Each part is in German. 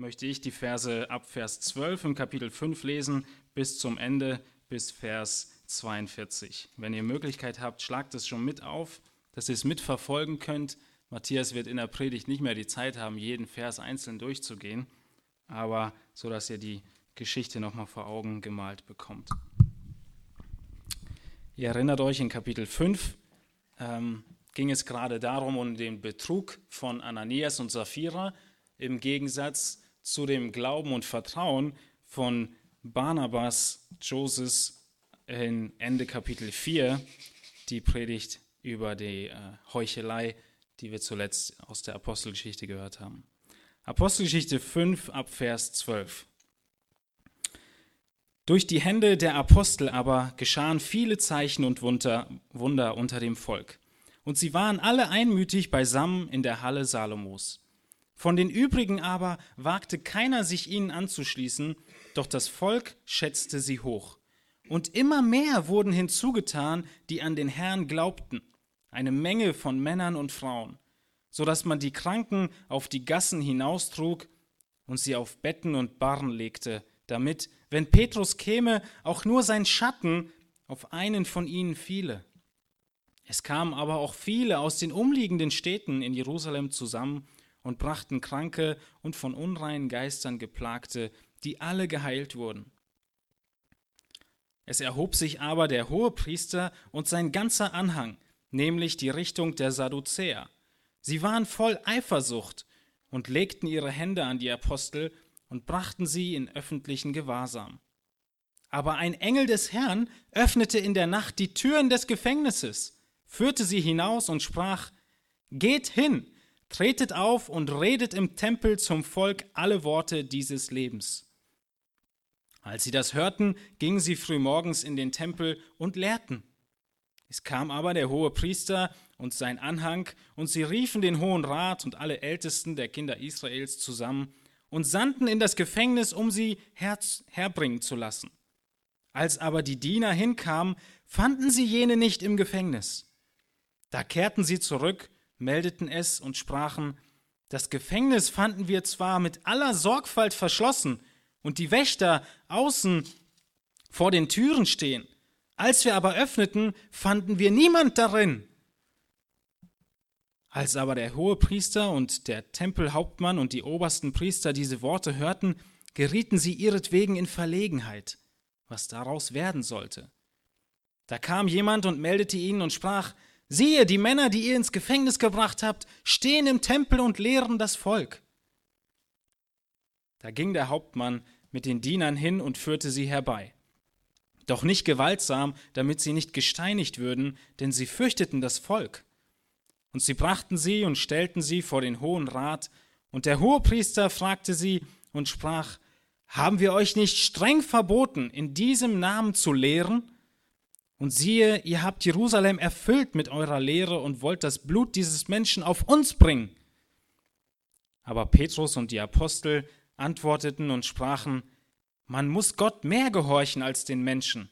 möchte ich die Verse ab Vers 12 im Kapitel 5 lesen bis zum Ende, bis Vers 42. Wenn ihr Möglichkeit habt, schlagt es schon mit auf, dass ihr es mitverfolgen könnt. Matthias wird in der Predigt nicht mehr die Zeit haben, jeden Vers einzeln durchzugehen, aber so dass ihr die Geschichte nochmal vor Augen gemalt bekommt. Ihr erinnert euch, in Kapitel 5 ähm, ging es gerade darum, um den Betrug von Ananias und Sapphira im Gegensatz zu dem Glauben und Vertrauen von Barnabas, Joseph in Ende Kapitel 4 die Predigt über die äh, Heuchelei, die wir zuletzt aus der Apostelgeschichte gehört haben. Apostelgeschichte 5 ab Vers 12. Durch die Hände der Apostel aber geschahen viele Zeichen und Wunder, Wunder unter dem Volk. Und sie waren alle einmütig beisammen in der Halle Salomos. Von den übrigen aber wagte keiner sich ihnen anzuschließen, doch das Volk schätzte sie hoch. Und immer mehr wurden hinzugetan, die an den Herrn glaubten, eine Menge von Männern und Frauen, so dass man die Kranken auf die Gassen hinaustrug und sie auf Betten und Barren legte, damit, wenn Petrus käme, auch nur sein Schatten auf einen von ihnen fiele. Es kamen aber auch viele aus den umliegenden Städten in Jerusalem zusammen und brachten Kranke und von unreinen Geistern geplagte, die alle geheilt wurden. Es erhob sich aber der Hohepriester und sein ganzer Anhang, nämlich die Richtung der Sadduzäer. Sie waren voll Eifersucht und legten ihre Hände an die Apostel und brachten sie in öffentlichen Gewahrsam. Aber ein Engel des Herrn öffnete in der Nacht die Türen des Gefängnisses, führte sie hinaus und sprach, Geht hin, tretet auf und redet im Tempel zum Volk alle Worte dieses Lebens. Als sie das hörten, gingen sie frühmorgens in den Tempel und lehrten. Es kam aber der hohe Priester und sein Anhang, und sie riefen den Hohen Rat und alle Ältesten der Kinder Israels zusammen und sandten in das Gefängnis, um sie herz herbringen zu lassen. Als aber die Diener hinkamen, fanden sie jene nicht im Gefängnis. Da kehrten sie zurück, meldeten es und sprachen, das Gefängnis fanden wir zwar mit aller Sorgfalt verschlossen, und die Wächter außen vor den Türen stehen. Als wir aber öffneten, fanden wir niemand darin. Als aber der hohe Priester und der Tempelhauptmann und die obersten Priester diese Worte hörten, gerieten sie ihretwegen in Verlegenheit, was daraus werden sollte. Da kam jemand und meldete ihnen und sprach, siehe, die Männer, die ihr ins Gefängnis gebracht habt, stehen im Tempel und lehren das Volk. Da ging der Hauptmann mit den Dienern hin und führte sie herbei. Doch nicht gewaltsam, damit sie nicht gesteinigt würden, denn sie fürchteten das Volk. Und sie brachten sie und stellten sie vor den Hohen Rat, und der Hohepriester fragte sie und sprach, Haben wir euch nicht streng verboten, in diesem Namen zu lehren? Und siehe, ihr habt Jerusalem erfüllt mit eurer Lehre und wollt das Blut dieses Menschen auf uns bringen. Aber Petrus und die Apostel antworteten und sprachen, man muss Gott mehr gehorchen als den Menschen.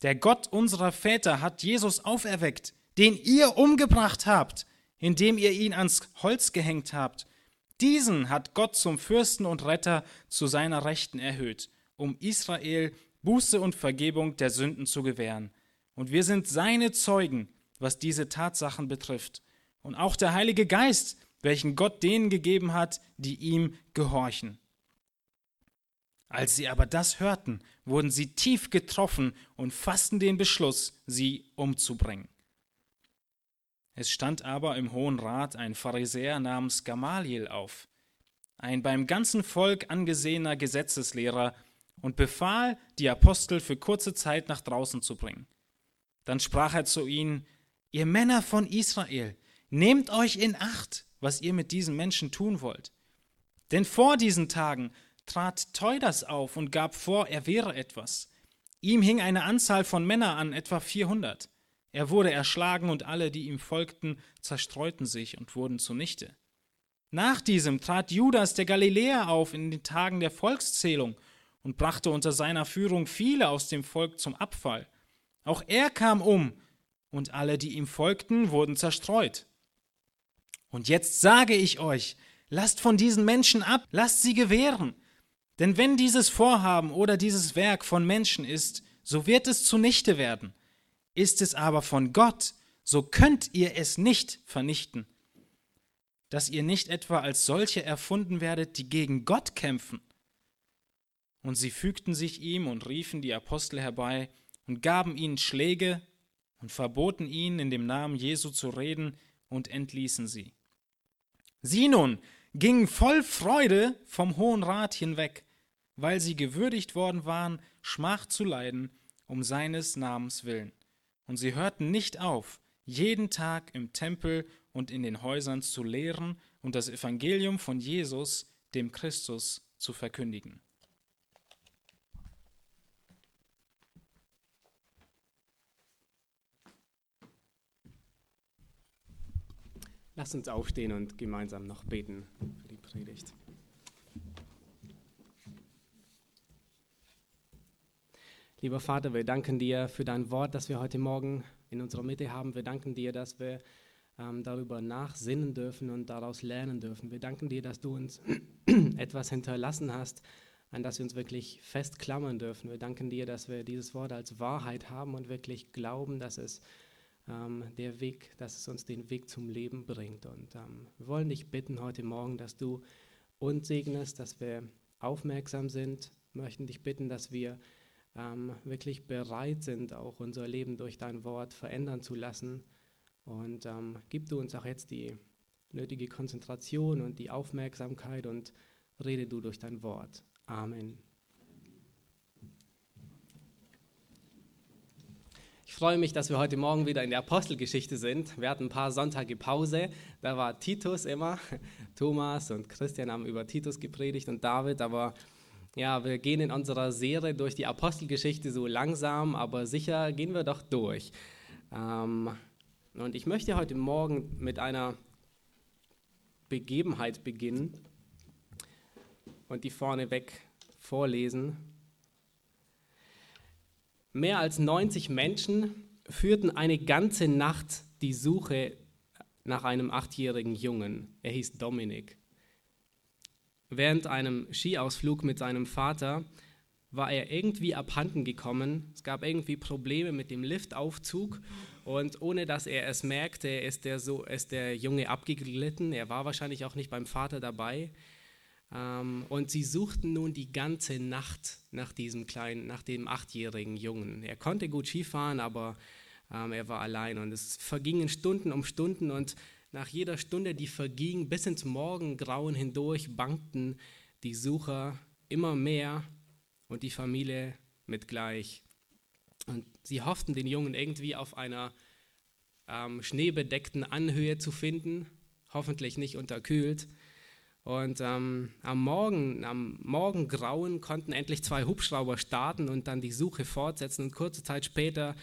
Der Gott unserer Väter hat Jesus auferweckt, den ihr umgebracht habt, indem ihr ihn ans Holz gehängt habt. Diesen hat Gott zum Fürsten und Retter zu seiner Rechten erhöht, um Israel Buße und Vergebung der Sünden zu gewähren. Und wir sind seine Zeugen, was diese Tatsachen betrifft. Und auch der Heilige Geist welchen Gott denen gegeben hat, die ihm gehorchen. Als sie aber das hörten, wurden sie tief getroffen und fassten den Beschluss, sie umzubringen. Es stand aber im Hohen Rat ein Pharisäer namens Gamaliel auf, ein beim ganzen Volk angesehener Gesetzeslehrer, und befahl, die Apostel für kurze Zeit nach draußen zu bringen. Dann sprach er zu ihnen, Ihr Männer von Israel, nehmt euch in Acht, was ihr mit diesen Menschen tun wollt. Denn vor diesen Tagen trat Teudas auf und gab vor, er wäre etwas. Ihm hing eine Anzahl von Männern an, etwa 400. Er wurde erschlagen und alle, die ihm folgten, zerstreuten sich und wurden zunichte. Nach diesem trat Judas der Galiläer auf in den Tagen der Volkszählung und brachte unter seiner Führung viele aus dem Volk zum Abfall. Auch er kam um, und alle, die ihm folgten, wurden zerstreut. Und jetzt sage ich euch, Lasst von diesen Menschen ab, lasst sie gewähren. Denn wenn dieses Vorhaben oder dieses Werk von Menschen ist, so wird es zunichte werden. Ist es aber von Gott, so könnt ihr es nicht vernichten. Dass ihr nicht etwa als solche erfunden werdet, die gegen Gott kämpfen. Und sie fügten sich ihm und riefen die Apostel herbei und gaben ihnen Schläge und verboten ihnen in dem Namen Jesu zu reden und entließen sie. Sie nun gingen voll Freude vom Hohen Rat hinweg, weil sie gewürdigt worden waren, Schmach zu leiden, um seines Namens willen. Und sie hörten nicht auf, jeden Tag im Tempel und in den Häusern zu lehren und das Evangelium von Jesus, dem Christus, zu verkündigen. Lass uns aufstehen und gemeinsam noch beten für die Predigt. Lieber Vater, wir danken dir für dein Wort, das wir heute Morgen in unserer Mitte haben. Wir danken dir, dass wir ähm, darüber nachsinnen dürfen und daraus lernen dürfen. Wir danken dir, dass du uns etwas hinterlassen hast, an das wir uns wirklich festklammern dürfen. Wir danken dir, dass wir dieses Wort als Wahrheit haben und wirklich glauben, dass es ähm, der Weg, dass es uns den Weg zum Leben bringt. Und ähm, wir wollen dich bitten heute Morgen, dass du uns segnest, dass wir aufmerksam sind, möchten dich bitten, dass wir ähm, wirklich bereit sind, auch unser Leben durch dein Wort verändern zu lassen. Und ähm, gib du uns auch jetzt die nötige Konzentration und die Aufmerksamkeit und rede du durch dein Wort. Amen. Ich freue mich, dass wir heute Morgen wieder in der Apostelgeschichte sind. Wir hatten ein paar Sonntage Pause. Da war Titus immer. Thomas und Christian haben über Titus gepredigt und David. Aber ja, wir gehen in unserer Serie durch die Apostelgeschichte so langsam, aber sicher gehen wir doch durch. Ähm, und ich möchte heute Morgen mit einer Begebenheit beginnen und die vorneweg vorlesen. Mehr als 90 Menschen führten eine ganze Nacht die Suche nach einem achtjährigen Jungen. Er hieß Dominik. Während einem Skiausflug mit seinem Vater war er irgendwie abhanden gekommen. Es gab irgendwie Probleme mit dem Liftaufzug und ohne dass er es merkte, ist der, so, ist der Junge abgeglitten. Er war wahrscheinlich auch nicht beim Vater dabei. Ähm, und sie suchten nun die ganze Nacht nach diesem kleinen, nach dem achtjährigen Jungen. Er konnte gut Skifahren, aber ähm, er war allein. Und es vergingen Stunden um Stunden und nach jeder Stunde, die verging, bis ins Morgengrauen hindurch, bangten die Sucher immer mehr und die Familie mitgleich. Und sie hofften, den Jungen irgendwie auf einer ähm, schneebedeckten Anhöhe zu finden, hoffentlich nicht unterkühlt. Und ähm, am Morgen, am Morgengrauen konnten endlich zwei Hubschrauber starten und dann die Suche fortsetzen. Und kurze Zeit später,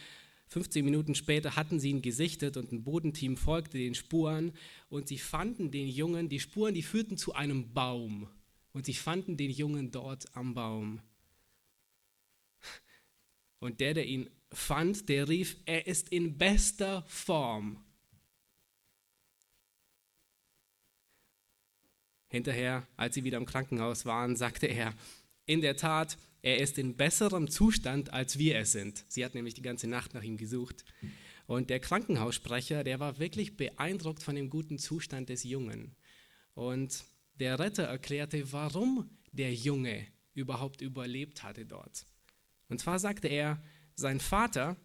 15 Minuten später, hatten sie ihn gesichtet und ein Bodenteam folgte den Spuren und sie fanden den Jungen. Die Spuren, die führten zu einem Baum und sie fanden den Jungen dort am Baum. Und der, der ihn fand, der rief, er ist in bester Form. Hinterher, als sie wieder im Krankenhaus waren, sagte er, in der Tat, er ist in besserem Zustand, als wir es sind. Sie hat nämlich die ganze Nacht nach ihm gesucht. Und der Krankenhaussprecher, der war wirklich beeindruckt von dem guten Zustand des Jungen. Und der Retter erklärte, warum der Junge überhaupt überlebt hatte dort. Und zwar sagte er, sein Vater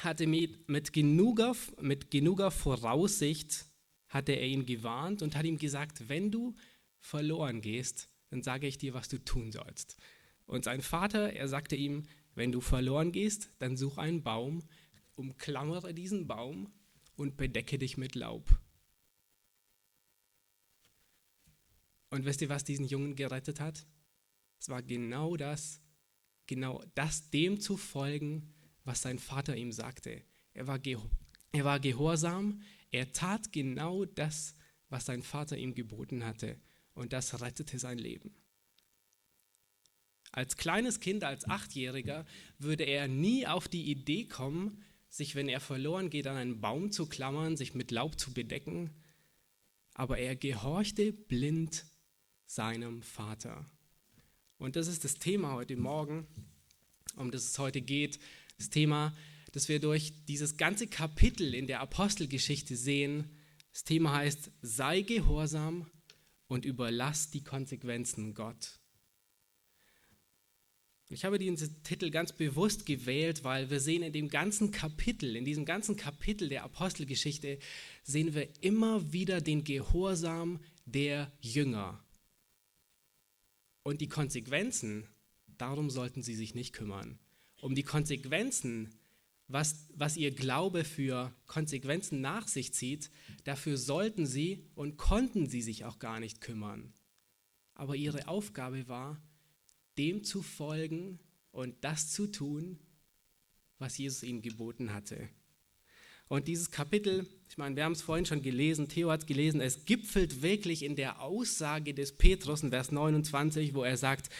hatte mit, mit, genuger, mit genuger Voraussicht hatte er ihn gewarnt und hat ihm gesagt, wenn du verloren gehst, dann sage ich dir, was du tun sollst. Und sein Vater, er sagte ihm, wenn du verloren gehst, dann such einen Baum, umklammere diesen Baum und bedecke dich mit Laub. Und wisst ihr, was diesen Jungen gerettet hat? Es war genau das, genau das dem zu folgen, was sein Vater ihm sagte. Er war, er war gehorsam, er tat genau das, was sein Vater ihm geboten hatte, und das rettete sein Leben. Als kleines Kind, als Achtjähriger, würde er nie auf die Idee kommen, sich, wenn er verloren geht, an einen Baum zu klammern, sich mit Laub zu bedecken. aber er gehorchte blind seinem Vater. Und das ist das Thema heute Morgen, um das es heute geht. Das Thema, das wir durch dieses ganze Kapitel in der Apostelgeschichte sehen. Das Thema heißt, sei gehorsam und überlass die Konsequenzen Gott. Ich habe diesen Titel ganz bewusst gewählt, weil wir sehen in dem ganzen Kapitel, in diesem ganzen Kapitel der Apostelgeschichte, sehen wir immer wieder den Gehorsam der Jünger. Und die Konsequenzen, darum sollten sie sich nicht kümmern. Um die Konsequenzen, was, was ihr Glaube für Konsequenzen nach sich zieht, dafür sollten sie und konnten sie sich auch gar nicht kümmern. Aber ihre Aufgabe war, dem zu folgen und das zu tun, was Jesus ihnen geboten hatte. Und dieses Kapitel, ich meine, wir haben es vorhin schon gelesen, Theo hat es gelesen, es gipfelt wirklich in der Aussage des Petrus in Vers 29, wo er sagt,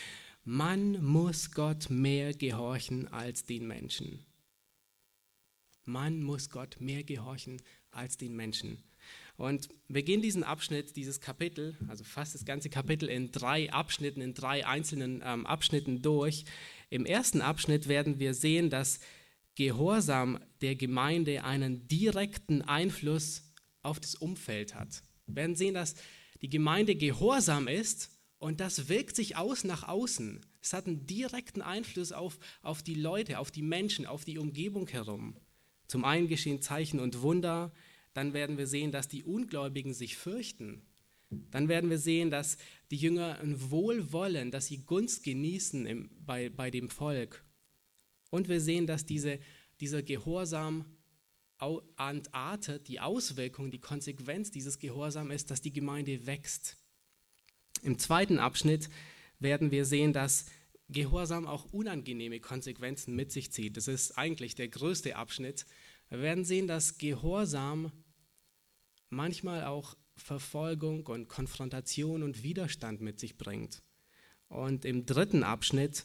man muss Gott mehr gehorchen als den Menschen. Man muss Gott mehr gehorchen als den Menschen. Und wir gehen diesen Abschnitt, dieses Kapitel, also fast das ganze Kapitel in drei Abschnitten, in drei einzelnen ähm, Abschnitten durch. Im ersten Abschnitt werden wir sehen, dass Gehorsam der Gemeinde einen direkten Einfluss auf das Umfeld hat. Wir werden sehen, dass die Gemeinde gehorsam ist und das wirkt sich aus nach außen. Es hat einen direkten Einfluss auf, auf die Leute, auf die Menschen, auf die Umgebung herum. Zum einen geschehen Zeichen und Wunder, dann werden wir sehen, dass die Ungläubigen sich fürchten. Dann werden wir sehen, dass die Jünger ein Wohlwollen, dass sie Gunst genießen im, bei, bei dem Volk. Und wir sehen, dass diese, dieser Gehorsam entartet, die Auswirkung, die Konsequenz dieses Gehorsams ist, dass die Gemeinde wächst. Im zweiten Abschnitt werden wir sehen, dass Gehorsam auch unangenehme Konsequenzen mit sich zieht. Das ist eigentlich der größte Abschnitt. Wir werden sehen, dass Gehorsam manchmal auch Verfolgung und Konfrontation und Widerstand mit sich bringt. Und im dritten Abschnitt,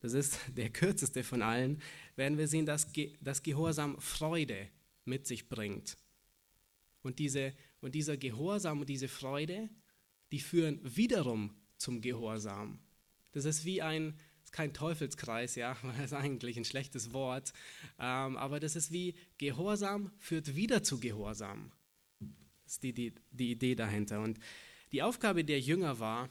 das ist der kürzeste von allen, werden wir sehen, dass, Ge dass Gehorsam Freude mit sich bringt. Und, diese, und dieser Gehorsam und diese Freude, die führen wiederum zum Gehorsam. Das ist wie ein, kein Teufelskreis, ja, das ist eigentlich ein schlechtes Wort, ähm, aber das ist wie Gehorsam führt wieder zu Gehorsam. Das ist die, die, die Idee dahinter. Und die Aufgabe der Jünger war,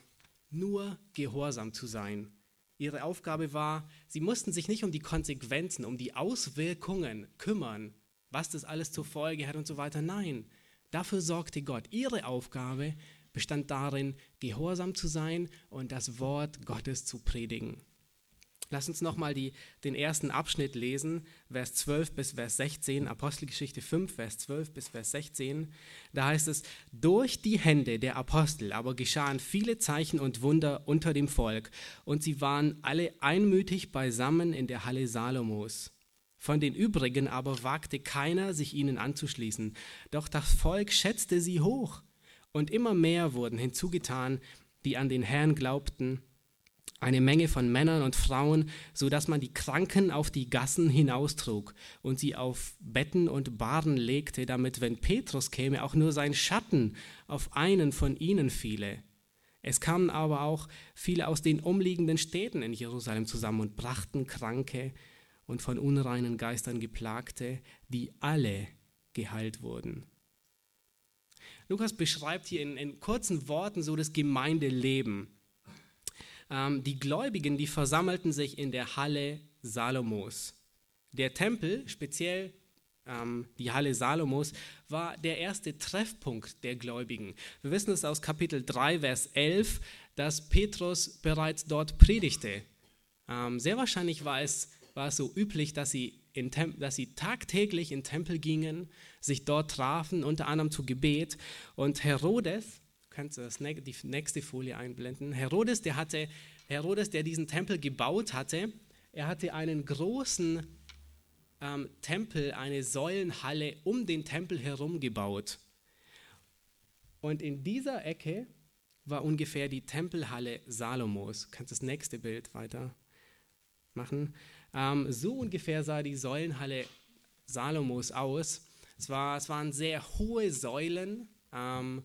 nur gehorsam zu sein. Ihre Aufgabe war, sie mussten sich nicht um die Konsequenzen, um die Auswirkungen kümmern, was das alles zur Folge hat und so weiter. Nein, dafür sorgte Gott. Ihre Aufgabe bestand darin, gehorsam zu sein und das Wort Gottes zu predigen. Lass uns nochmal den ersten Abschnitt lesen, Vers 12 bis Vers 16, Apostelgeschichte 5, Vers 12 bis Vers 16. Da heißt es, durch die Hände der Apostel aber geschahen viele Zeichen und Wunder unter dem Volk, und sie waren alle einmütig beisammen in der Halle Salomos. Von den übrigen aber wagte keiner, sich ihnen anzuschließen, doch das Volk schätzte sie hoch und immer mehr wurden hinzugetan, die an den Herrn glaubten, eine Menge von Männern und Frauen, so dass man die Kranken auf die Gassen hinaustrug und sie auf Betten und Bahren legte, damit, wenn Petrus käme, auch nur sein Schatten auf einen von ihnen fiele. Es kamen aber auch viele aus den umliegenden Städten in Jerusalem zusammen und brachten Kranke und von unreinen Geistern geplagte, die alle geheilt wurden. Lukas beschreibt hier in, in kurzen Worten so das Gemeindeleben. Ähm, die Gläubigen, die versammelten sich in der Halle Salomos. Der Tempel, speziell ähm, die Halle Salomos, war der erste Treffpunkt der Gläubigen. Wir wissen es aus Kapitel 3, Vers 11, dass Petrus bereits dort predigte. Ähm, sehr wahrscheinlich war es, war es so üblich, dass sie, dass sie tagtäglich in den Tempel gingen, sich dort trafen, unter anderem zu Gebet. Und Herodes, kannst das, die nächste Folie einblenden, Herodes, der hatte, Herodes, der diesen Tempel gebaut hatte, er hatte einen großen ähm, Tempel, eine Säulenhalle um den Tempel herum gebaut. Und in dieser Ecke war ungefähr die Tempelhalle Salomos. Kannst du das nächste Bild weiter machen? Ähm, so ungefähr sah die Säulenhalle Salomos aus. Es, war, es waren sehr hohe Säulen. Ähm,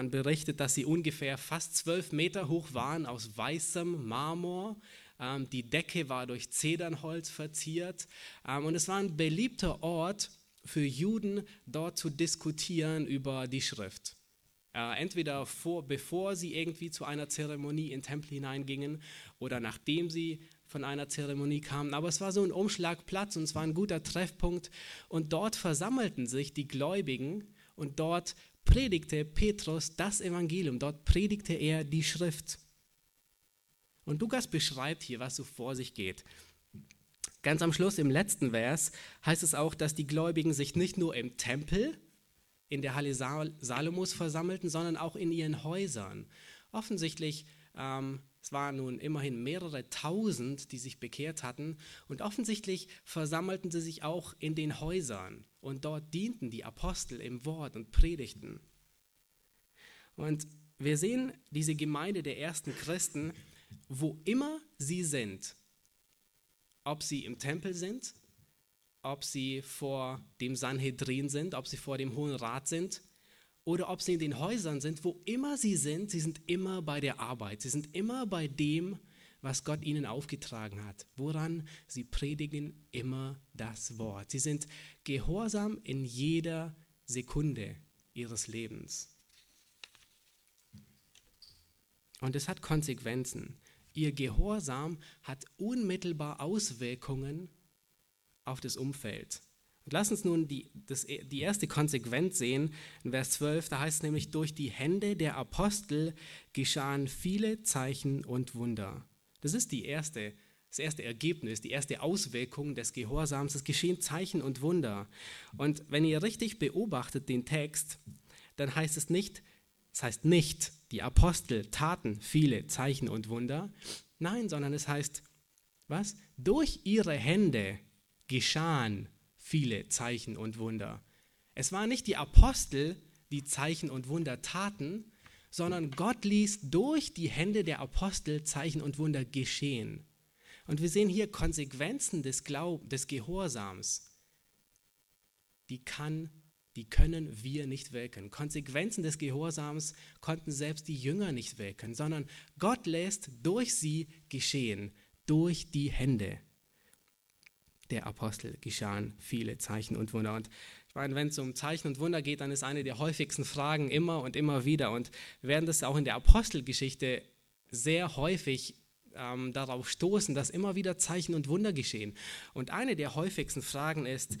Man berichtet, dass sie ungefähr fast zwölf Meter hoch waren aus weißem Marmor. Ähm, die Decke war durch Zedernholz verziert. Ähm, und es war ein beliebter Ort für Juden, dort zu diskutieren über die Schrift. Äh, entweder vor, bevor sie irgendwie zu einer Zeremonie in den Tempel hineingingen oder nachdem sie von einer Zeremonie kamen. Aber es war so ein Umschlagplatz und es war ein guter Treffpunkt. Und dort versammelten sich die Gläubigen und dort predigte Petrus das Evangelium. Dort predigte er die Schrift. Und Lukas beschreibt hier, was so vor sich geht. Ganz am Schluss im letzten Vers heißt es auch, dass die Gläubigen sich nicht nur im Tempel in der Halle Salomos versammelten, sondern auch in ihren Häusern. Offensichtlich ähm, es waren nun immerhin mehrere tausend, die sich bekehrt hatten, und offensichtlich versammelten sie sich auch in den Häusern, und dort dienten die Apostel im Wort und predigten. Und wir sehen diese Gemeinde der ersten Christen, wo immer sie sind, ob sie im Tempel sind, ob sie vor dem Sanhedrin sind, ob sie vor dem Hohen Rat sind, oder ob sie in den Häusern sind, wo immer sie sind, sie sind immer bei der Arbeit, sie sind immer bei dem, was Gott ihnen aufgetragen hat. Woran? Sie predigen immer das Wort. Sie sind gehorsam in jeder Sekunde ihres Lebens. Und es hat Konsequenzen. Ihr Gehorsam hat unmittelbar Auswirkungen auf das Umfeld. Und lass uns nun die, das, die erste Konsequenz sehen. In Vers 12, da heißt es nämlich, durch die Hände der Apostel geschahen viele Zeichen und Wunder. Das ist die erste, das erste Ergebnis, die erste Auswirkung des Gehorsams. Es geschehen Zeichen und Wunder. Und wenn ihr richtig beobachtet den Text, dann heißt es nicht, es heißt nicht, die Apostel taten viele Zeichen und Wunder. Nein, sondern es heißt, was? Durch ihre Hände geschahen viele Zeichen und Wunder. Es waren nicht die Apostel, die Zeichen und Wunder taten, sondern Gott ließ durch die Hände der Apostel Zeichen und Wunder geschehen. Und wir sehen hier Konsequenzen des Glaub des Gehorsams. Die kann, die können wir nicht wirken. Konsequenzen des Gehorsams konnten selbst die Jünger nicht wirken, sondern Gott lässt durch sie geschehen, durch die Hände der Apostel geschahen viele Zeichen und Wunder. Und ich meine, wenn es um Zeichen und Wunder geht, dann ist eine der häufigsten Fragen immer und immer wieder. Und wir werden das auch in der Apostelgeschichte sehr häufig ähm, darauf stoßen, dass immer wieder Zeichen und Wunder geschehen. Und eine der häufigsten Fragen ist,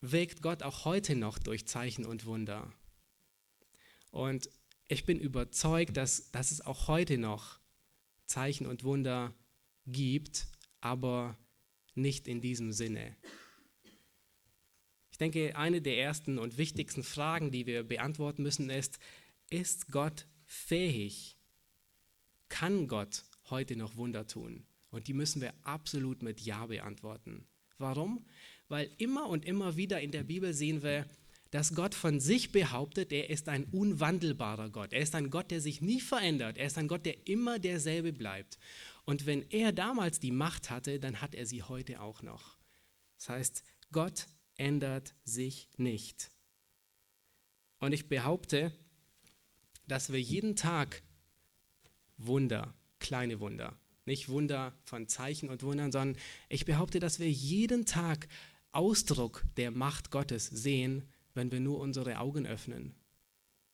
wirkt Gott auch heute noch durch Zeichen und Wunder? Und ich bin überzeugt, dass, dass es auch heute noch Zeichen und Wunder gibt, aber nicht in diesem Sinne. Ich denke, eine der ersten und wichtigsten Fragen, die wir beantworten müssen, ist, ist Gott fähig? Kann Gott heute noch Wunder tun? Und die müssen wir absolut mit Ja beantworten. Warum? Weil immer und immer wieder in der Bibel sehen wir, dass Gott von sich behauptet, er ist ein unwandelbarer Gott. Er ist ein Gott, der sich nie verändert. Er ist ein Gott, der immer derselbe bleibt. Und wenn er damals die Macht hatte, dann hat er sie heute auch noch. Das heißt, Gott ändert sich nicht. Und ich behaupte, dass wir jeden Tag Wunder, kleine Wunder, nicht Wunder von Zeichen und Wundern, sondern ich behaupte, dass wir jeden Tag Ausdruck der Macht Gottes sehen, wenn wir nur unsere Augen öffnen.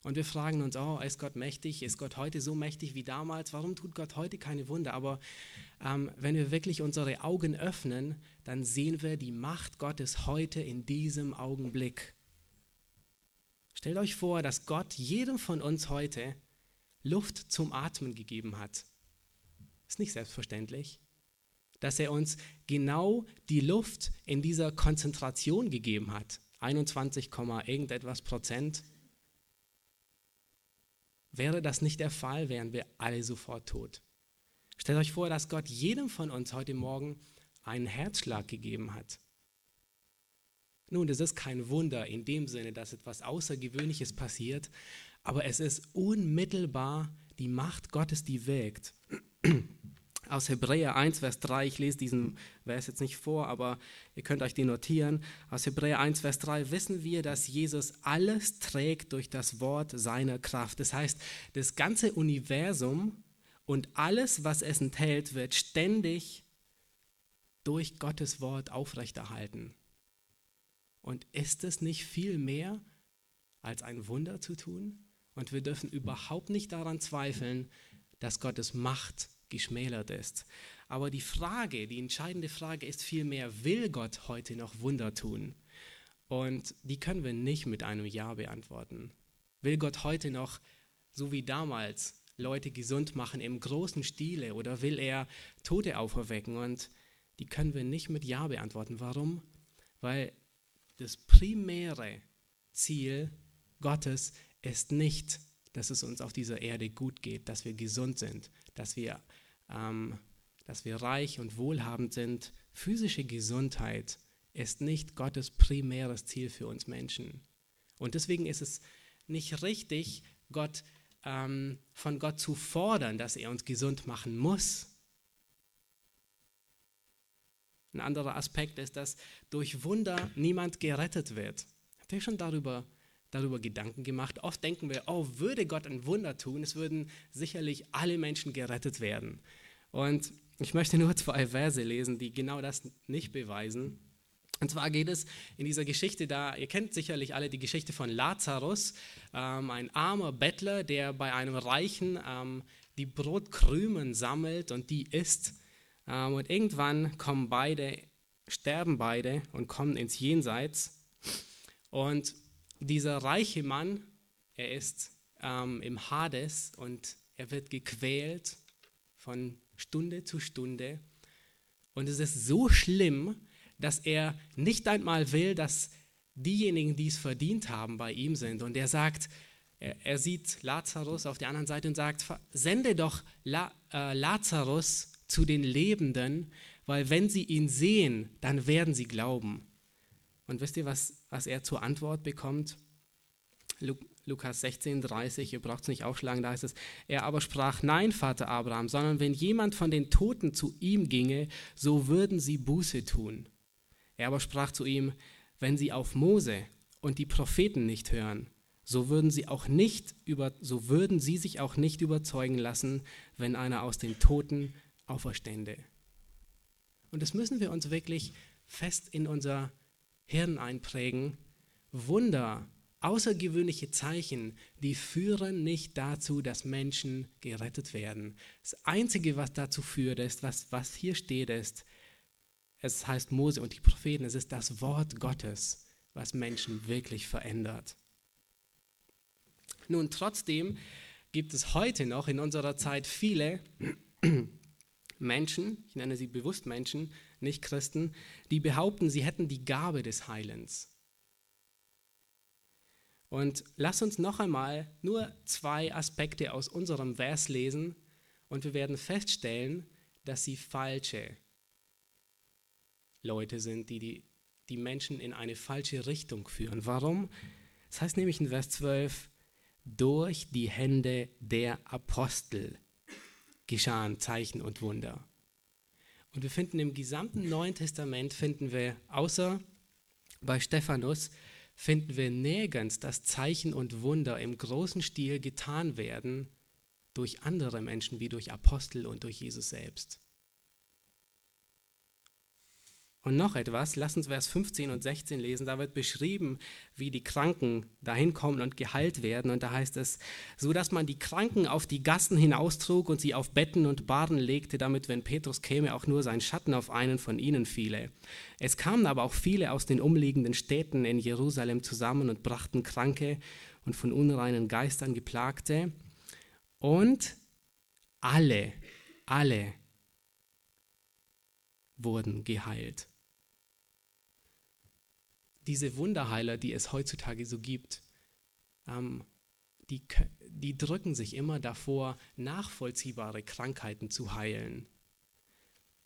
Und wir fragen uns, oh, ist Gott mächtig? Ist Gott heute so mächtig wie damals? Warum tut Gott heute keine Wunder? Aber ähm, wenn wir wirklich unsere Augen öffnen, dann sehen wir die Macht Gottes heute in diesem Augenblick. Stellt euch vor, dass Gott jedem von uns heute Luft zum Atmen gegeben hat. Ist nicht selbstverständlich. Dass er uns genau die Luft in dieser Konzentration gegeben hat. 21, irgendetwas Prozent Wäre das nicht der Fall, wären wir alle sofort tot. Stellt euch vor, dass Gott jedem von uns heute Morgen einen Herzschlag gegeben hat. Nun, das ist kein Wunder in dem Sinne, dass etwas Außergewöhnliches passiert, aber es ist unmittelbar die Macht Gottes, die wirkt. Aus Hebräer 1, Vers 3. Ich lese diesen Vers jetzt nicht vor, aber ihr könnt euch den notieren. Aus Hebräer 1, Vers 3 wissen wir, dass Jesus alles trägt durch das Wort seiner Kraft. Das heißt, das ganze Universum und alles, was es enthält, wird ständig durch Gottes Wort aufrechterhalten. Und ist es nicht viel mehr als ein Wunder zu tun? Und wir dürfen überhaupt nicht daran zweifeln, dass Gottes Macht geschmälert ist. Aber die Frage, die entscheidende Frage ist vielmehr, will Gott heute noch Wunder tun? Und die können wir nicht mit einem Ja beantworten. Will Gott heute noch, so wie damals, Leute gesund machen im großen Stile oder will er Tote auferwecken? Und die können wir nicht mit Ja beantworten. Warum? Weil das primäre Ziel Gottes ist nicht, dass es uns auf dieser Erde gut geht, dass wir gesund sind, dass wir, ähm, dass wir reich und wohlhabend sind. Physische Gesundheit ist nicht Gottes primäres Ziel für uns Menschen. Und deswegen ist es nicht richtig, Gott, ähm, von Gott zu fordern, dass er uns gesund machen muss. Ein anderer Aspekt ist, dass durch Wunder niemand gerettet wird. Habt ihr schon darüber darüber Gedanken gemacht. Oft denken wir, oh, würde Gott ein Wunder tun, es würden sicherlich alle Menschen gerettet werden. Und ich möchte nur zwei Verse lesen, die genau das nicht beweisen. Und zwar geht es in dieser Geschichte da, ihr kennt sicherlich alle die Geschichte von Lazarus, ähm, ein armer Bettler, der bei einem Reichen ähm, die Brotkrümen sammelt und die isst. Ähm, und irgendwann kommen beide, sterben beide und kommen ins Jenseits. Und dieser reiche Mann, er ist ähm, im Hades und er wird gequält von Stunde zu Stunde. Und es ist so schlimm, dass er nicht einmal will, dass diejenigen, die es verdient haben, bei ihm sind. Und er sagt, er, sieht Lazarus auf der anderen Seite und sagt, sende doch äh, Lazarus zu den Lebenden, weil wenn sie ihn sehen, dann werden sie glauben. Und wisst ihr, was, was er zur Antwort bekommt? Lukas 16, 30, ihr braucht es nicht aufschlagen, da heißt es, er aber sprach, nein, Vater Abraham, sondern wenn jemand von den Toten zu ihm ginge, so würden sie Buße tun. Er aber sprach zu ihm, wenn sie auf Mose und die Propheten nicht hören, so würden sie auch nicht über, so würden sie sich auch nicht überzeugen lassen, wenn einer aus den Toten auferstände. Und das müssen wir uns wirklich fest in unser Hirn einprägen. Wunder, außergewöhnliche Zeichen, die führen nicht dazu, dass Menschen gerettet werden. Das Einzige, was dazu führt, ist, was, was hier steht, ist, es heißt Mose und die Propheten, es ist das Wort Gottes, was Menschen wirklich verändert. Nun, trotzdem gibt es heute noch in unserer Zeit viele Menschen, ich nenne sie bewusst Menschen, nicht Christen, die behaupten, sie hätten die Gabe des Heilens. Und lass uns noch einmal nur zwei Aspekte aus unserem Vers lesen und wir werden feststellen, dass sie falsche Leute sind, die, die die Menschen in eine falsche Richtung führen. Warum? Das heißt nämlich in Vers 12, durch die Hände der Apostel geschahen Zeichen und Wunder. Und wir finden im gesamten Neuen Testament, finden wir, außer bei Stephanus, finden wir nirgends, dass Zeichen und Wunder im großen Stil getan werden durch andere Menschen wie durch Apostel und durch Jesus selbst. Und noch etwas, lass uns Vers 15 und 16 lesen, da wird beschrieben, wie die Kranken dahin kommen und geheilt werden. Und da heißt es, so dass man die Kranken auf die Gassen hinaustrug und sie auf Betten und Baden legte, damit, wenn Petrus käme, auch nur sein Schatten auf einen von ihnen fiele. Es kamen aber auch viele aus den umliegenden Städten in Jerusalem zusammen und brachten Kranke und von unreinen Geistern geplagte. Und alle, alle wurden geheilt diese Wunderheiler, die es heutzutage so gibt, ähm, die, die drücken sich immer davor, nachvollziehbare Krankheiten zu heilen.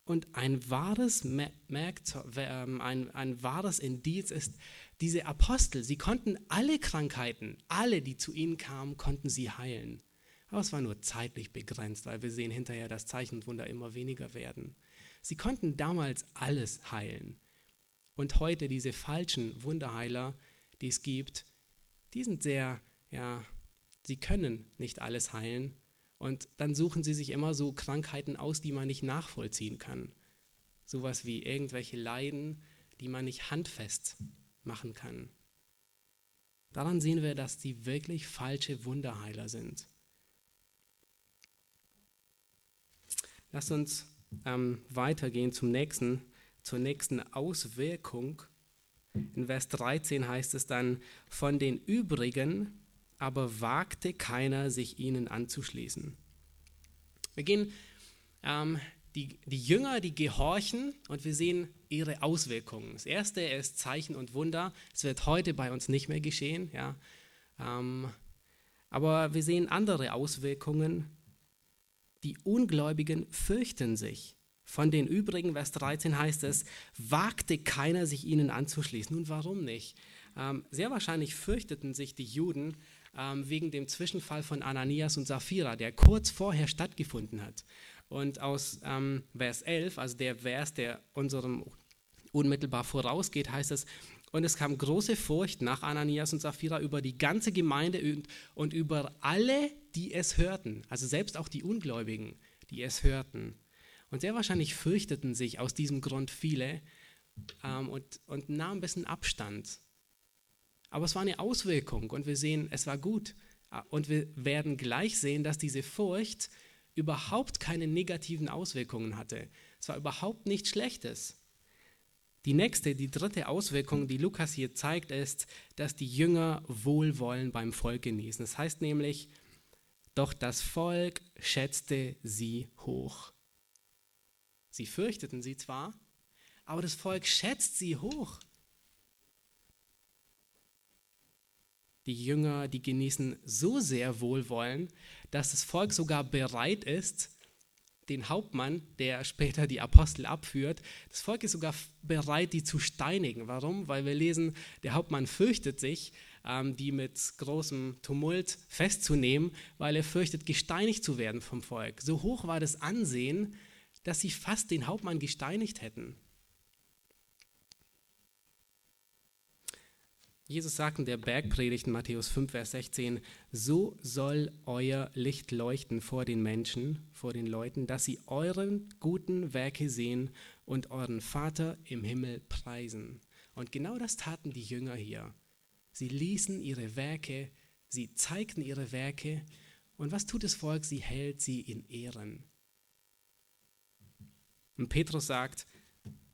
Und ein wahres, ähm, ein, ein wahres Indiz ist, diese Apostel, sie konnten alle Krankheiten, alle, die zu ihnen kamen, konnten sie heilen. Aber es war nur zeitlich begrenzt, weil wir sehen hinterher, dass Zeichen und Wunder immer weniger werden. Sie konnten damals alles heilen. Und heute diese falschen Wunderheiler, die es gibt, die sind sehr, ja, sie können nicht alles heilen. Und dann suchen sie sich immer so Krankheiten aus, die man nicht nachvollziehen kann. Sowas wie irgendwelche Leiden, die man nicht handfest machen kann. Daran sehen wir, dass die wirklich falsche Wunderheiler sind. Lass uns ähm, weitergehen zum nächsten, zur nächsten Auswirkung. In Vers 13 heißt es dann, von den übrigen aber wagte keiner, sich ihnen anzuschließen. Wir gehen, ähm, die, die Jünger, die gehorchen und wir sehen ihre Auswirkungen. Das erste ist Zeichen und Wunder. Es wird heute bei uns nicht mehr geschehen, ja. Ähm, aber wir sehen andere Auswirkungen die Ungläubigen fürchten sich. Von den übrigen, Vers 13 heißt es, wagte keiner, sich ihnen anzuschließen. Nun, warum nicht? Ähm, sehr wahrscheinlich fürchteten sich die Juden ähm, wegen dem Zwischenfall von Ananias und Sapphira, der kurz vorher stattgefunden hat. Und aus ähm, Vers 11, also der Vers, der unserem unmittelbar vorausgeht, heißt es, und es kam große Furcht nach Ananias und Sapphira über die ganze Gemeinde und, und über alle, die es hörten. Also selbst auch die Ungläubigen, die es hörten. Und sehr wahrscheinlich fürchteten sich aus diesem Grund viele ähm, und, und nahmen ein bisschen Abstand. Aber es war eine Auswirkung und wir sehen, es war gut. Und wir werden gleich sehen, dass diese Furcht überhaupt keine negativen Auswirkungen hatte. Es war überhaupt nichts Schlechtes. Die nächste, die dritte Auswirkung, die Lukas hier zeigt, ist, dass die Jünger Wohlwollen beim Volk genießen. Das heißt nämlich, doch das Volk schätzte sie hoch. Sie fürchteten sie zwar, aber das Volk schätzt sie hoch. Die Jünger, die genießen so sehr Wohlwollen, dass das Volk sogar bereit ist, den Hauptmann, der später die Apostel abführt. Das Volk ist sogar bereit, die zu steinigen. Warum? Weil wir lesen, der Hauptmann fürchtet sich, ähm, die mit großem Tumult festzunehmen, weil er fürchtet, gesteinigt zu werden vom Volk. So hoch war das Ansehen, dass sie fast den Hauptmann gesteinigt hätten. Jesus sagt in der Bergpredigt in Matthäus 5, Vers 16, so soll euer Licht leuchten vor den Menschen, vor den Leuten, dass sie euren guten Werke sehen und euren Vater im Himmel preisen. Und genau das taten die Jünger hier. Sie ließen ihre Werke, sie zeigten ihre Werke. Und was tut das Volk? Sie hält sie in Ehren. Und Petrus sagt,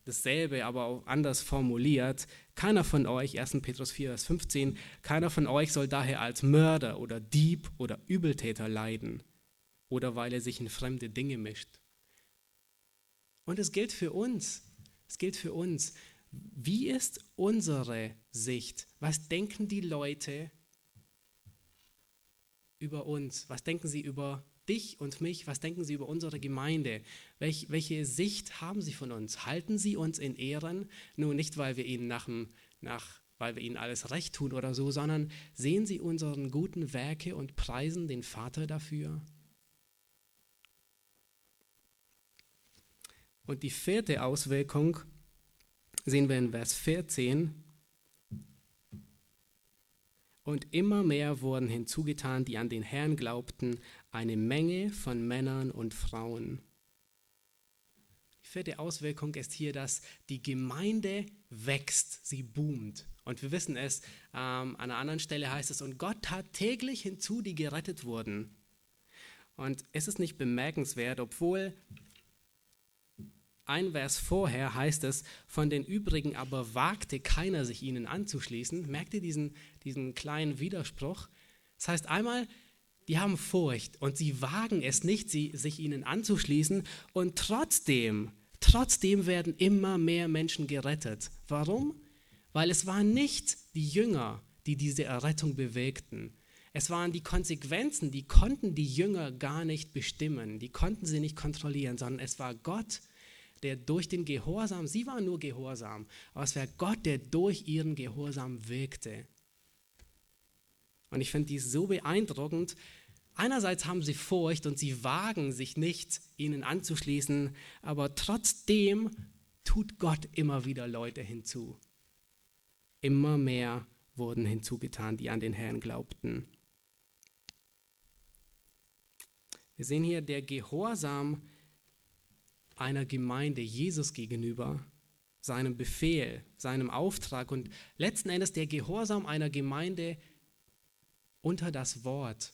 dasselbe, aber auch anders formuliert. Keiner von euch, 1. Petrus 4, Vers 15, keiner von euch soll daher als Mörder oder Dieb oder Übeltäter leiden oder weil er sich in fremde Dinge mischt. Und es gilt für uns. Es gilt für uns. Wie ist unsere Sicht? Was denken die Leute über uns? Was denken sie über dich und mich, was denken Sie über unsere Gemeinde? Welch, welche Sicht haben Sie von uns? Halten Sie uns in Ehren? Nur nicht, weil wir Ihnen nach, nach weil wir Ihnen alles recht tun oder so, sondern sehen Sie unseren guten Werke und preisen den Vater dafür? Und die vierte Auswirkung sehen wir in Vers 14. Und immer mehr wurden hinzugetan, die an den Herrn glaubten, eine Menge von Männern und Frauen. Die vierte Auswirkung ist hier, dass die Gemeinde wächst, sie boomt. Und wir wissen es, ähm, an einer anderen Stelle heißt es, und Gott tat täglich hinzu, die gerettet wurden. Und ist es nicht bemerkenswert, obwohl ein Vers vorher heißt es, von den übrigen aber wagte keiner sich ihnen anzuschließen. Merkt ihr diesen, diesen kleinen Widerspruch? Das heißt einmal, die haben Furcht und sie wagen es nicht, sie, sich ihnen anzuschließen und trotzdem, trotzdem werden immer mehr Menschen gerettet. Warum? Weil es waren nicht die Jünger, die diese Errettung bewegten. Es waren die Konsequenzen, die konnten die Jünger gar nicht bestimmen, die konnten sie nicht kontrollieren, sondern es war Gott, der durch den Gehorsam, sie waren nur Gehorsam, aber es war Gott, der durch ihren Gehorsam wirkte. Und ich finde dies so beeindruckend, einerseits haben sie Furcht und sie wagen sich nicht, ihnen anzuschließen, aber trotzdem tut Gott immer wieder Leute hinzu. Immer mehr wurden hinzugetan, die an den Herrn glaubten. Wir sehen hier der Gehorsam einer Gemeinde Jesus gegenüber, seinem Befehl, seinem Auftrag und letzten Endes der Gehorsam einer Gemeinde unter das Wort.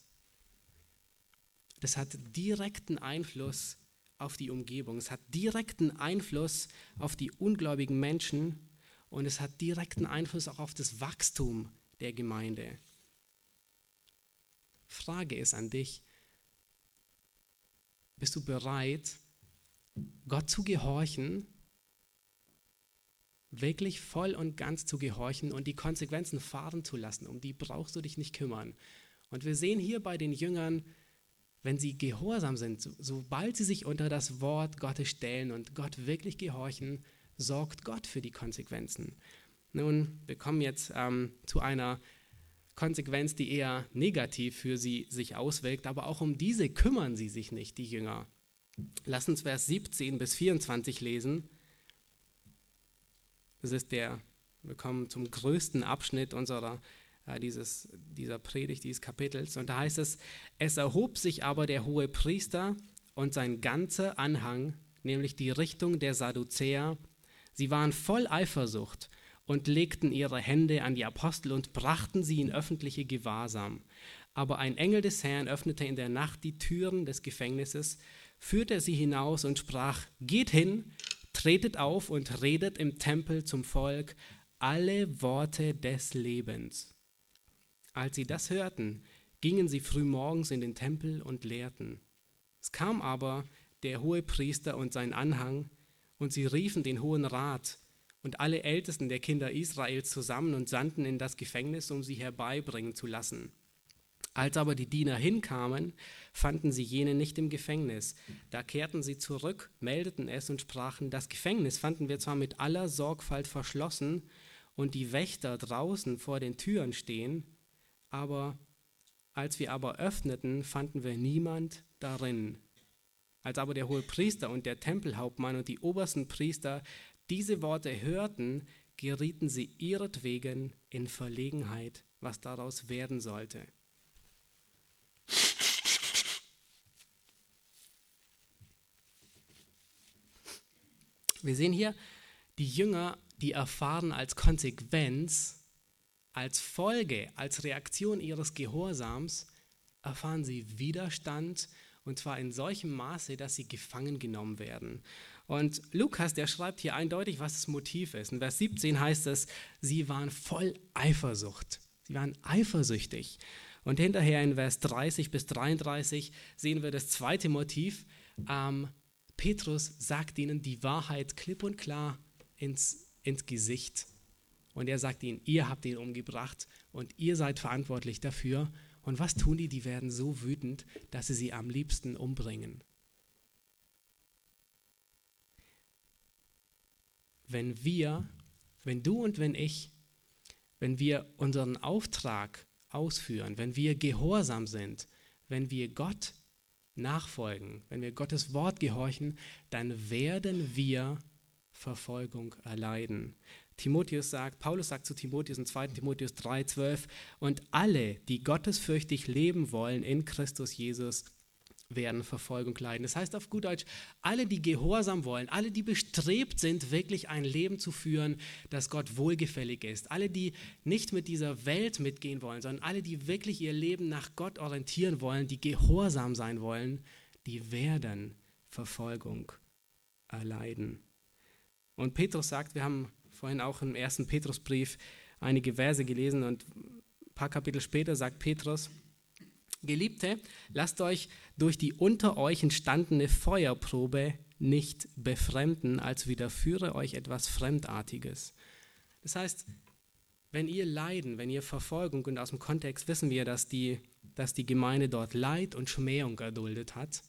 Das hat direkten Einfluss auf die Umgebung. Es hat direkten Einfluss auf die ungläubigen Menschen und es hat direkten Einfluss auch auf das Wachstum der Gemeinde. Frage ist an dich, bist du bereit, Gott zu gehorchen, wirklich voll und ganz zu gehorchen und die Konsequenzen fahren zu lassen? Um die brauchst du dich nicht kümmern. Und wir sehen hier bei den Jüngern, wenn sie gehorsam sind, sobald sie sich unter das Wort Gottes stellen und Gott wirklich gehorchen, sorgt Gott für die Konsequenzen. Nun, wir kommen jetzt ähm, zu einer Konsequenz, die eher negativ für sie sich auswirkt, aber auch um diese kümmern sie sich nicht, die Jünger. Lass uns Vers 17 bis 24 lesen. Das ist der, wir kommen zum größten Abschnitt unserer äh, dieses, dieser Predigt, dieses Kapitels. Und da heißt es, es erhob sich aber der hohe Priester und sein ganzer Anhang, nämlich die Richtung der Sadduzäer, sie waren voll Eifersucht und legten ihre Hände an die Apostel und brachten sie in öffentliche Gewahrsam. Aber ein Engel des Herrn öffnete in der Nacht die Türen des Gefängnisses, führte sie hinaus und sprach, geht hin, tretet auf und redet im Tempel zum Volk alle Worte des Lebens. Als sie das hörten, gingen sie frühmorgens in den Tempel und lehrten. Es kam aber der hohe Priester und sein Anhang, und sie riefen den Hohen Rat und alle Ältesten der Kinder Israels zusammen und sandten in das Gefängnis, um sie herbeibringen zu lassen. Als aber die Diener hinkamen, fanden sie jene nicht im Gefängnis. Da kehrten sie zurück, meldeten es und sprachen, das Gefängnis fanden wir zwar mit aller Sorgfalt verschlossen und die Wächter draußen vor den Türen stehen, aber als wir aber öffneten, fanden wir niemand darin. Als aber der hohe Priester und der Tempelhauptmann und die obersten Priester diese Worte hörten, gerieten sie ihretwegen in Verlegenheit, was daraus werden sollte. Wir sehen hier die Jünger, die erfahren als Konsequenz als Folge, als Reaktion ihres Gehorsams erfahren sie Widerstand und zwar in solchem Maße, dass sie gefangen genommen werden. Und Lukas, der schreibt hier eindeutig, was das Motiv ist. In Vers 17 heißt es, sie waren voll Eifersucht. Sie waren eifersüchtig. Und hinterher in Vers 30 bis 33 sehen wir das zweite Motiv. Ähm, Petrus sagt ihnen die Wahrheit klipp und klar ins, ins Gesicht. Und er sagt ihnen, ihr habt ihn umgebracht und ihr seid verantwortlich dafür. Und was tun die? Die werden so wütend, dass sie sie am liebsten umbringen. Wenn wir, wenn du und wenn ich, wenn wir unseren Auftrag ausführen, wenn wir gehorsam sind, wenn wir Gott nachfolgen, wenn wir Gottes Wort gehorchen, dann werden wir Verfolgung erleiden. Timotheus sagt, Paulus sagt zu Timotheus in 2. Timotheus 3,12, und alle, die gottesfürchtig leben wollen in Christus Jesus, werden Verfolgung leiden. Das heißt auf gut Deutsch, alle, die gehorsam wollen, alle, die bestrebt sind, wirklich ein Leben zu führen, das Gott wohlgefällig ist, alle, die nicht mit dieser Welt mitgehen wollen, sondern alle, die wirklich ihr Leben nach Gott orientieren wollen, die gehorsam sein wollen, die werden Verfolgung erleiden. Und Petrus sagt, wir haben vorhin auch im ersten Petrusbrief einige Verse gelesen und ein paar Kapitel später sagt Petrus, Geliebte, lasst euch durch die unter euch entstandene Feuerprobe nicht befremden, als widerführe euch etwas Fremdartiges. Das heißt, wenn ihr Leiden, wenn ihr Verfolgung, und aus dem Kontext wissen wir, dass die, dass die Gemeinde dort Leid und Schmähung erduldet hat,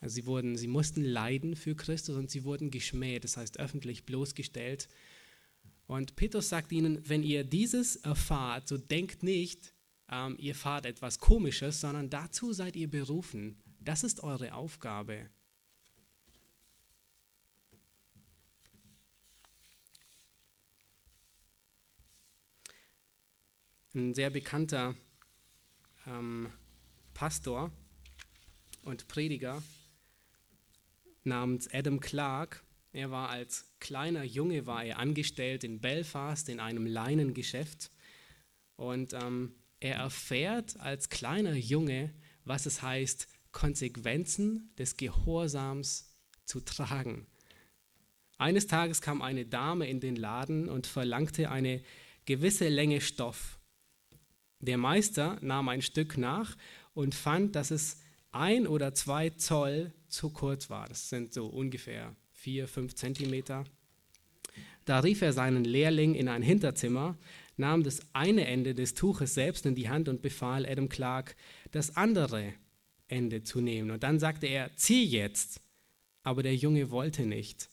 also sie, wurden, sie mussten leiden für Christus und sie wurden geschmäht, das heißt öffentlich bloßgestellt. Und Petrus sagt ihnen, wenn ihr dieses erfahrt, so denkt nicht, ähm, ihr fahrt etwas Komisches, sondern dazu seid ihr berufen. Das ist eure Aufgabe. Ein sehr bekannter ähm, Pastor und Prediger namens Adam Clark. Er war als kleiner Junge war er angestellt in Belfast in einem Leinengeschäft und ähm, er erfährt als kleiner Junge, was es heißt, Konsequenzen des Gehorsams zu tragen. Eines Tages kam eine Dame in den Laden und verlangte eine gewisse Länge Stoff. Der Meister nahm ein Stück nach und fand, dass es ein oder zwei Zoll zu kurz war. Das sind so ungefähr vier, fünf Zentimeter. Da rief er seinen Lehrling in ein Hinterzimmer, nahm das eine Ende des Tuches selbst in die Hand und befahl Adam Clark, das andere Ende zu nehmen. Und dann sagte er, zieh jetzt. Aber der Junge wollte nicht.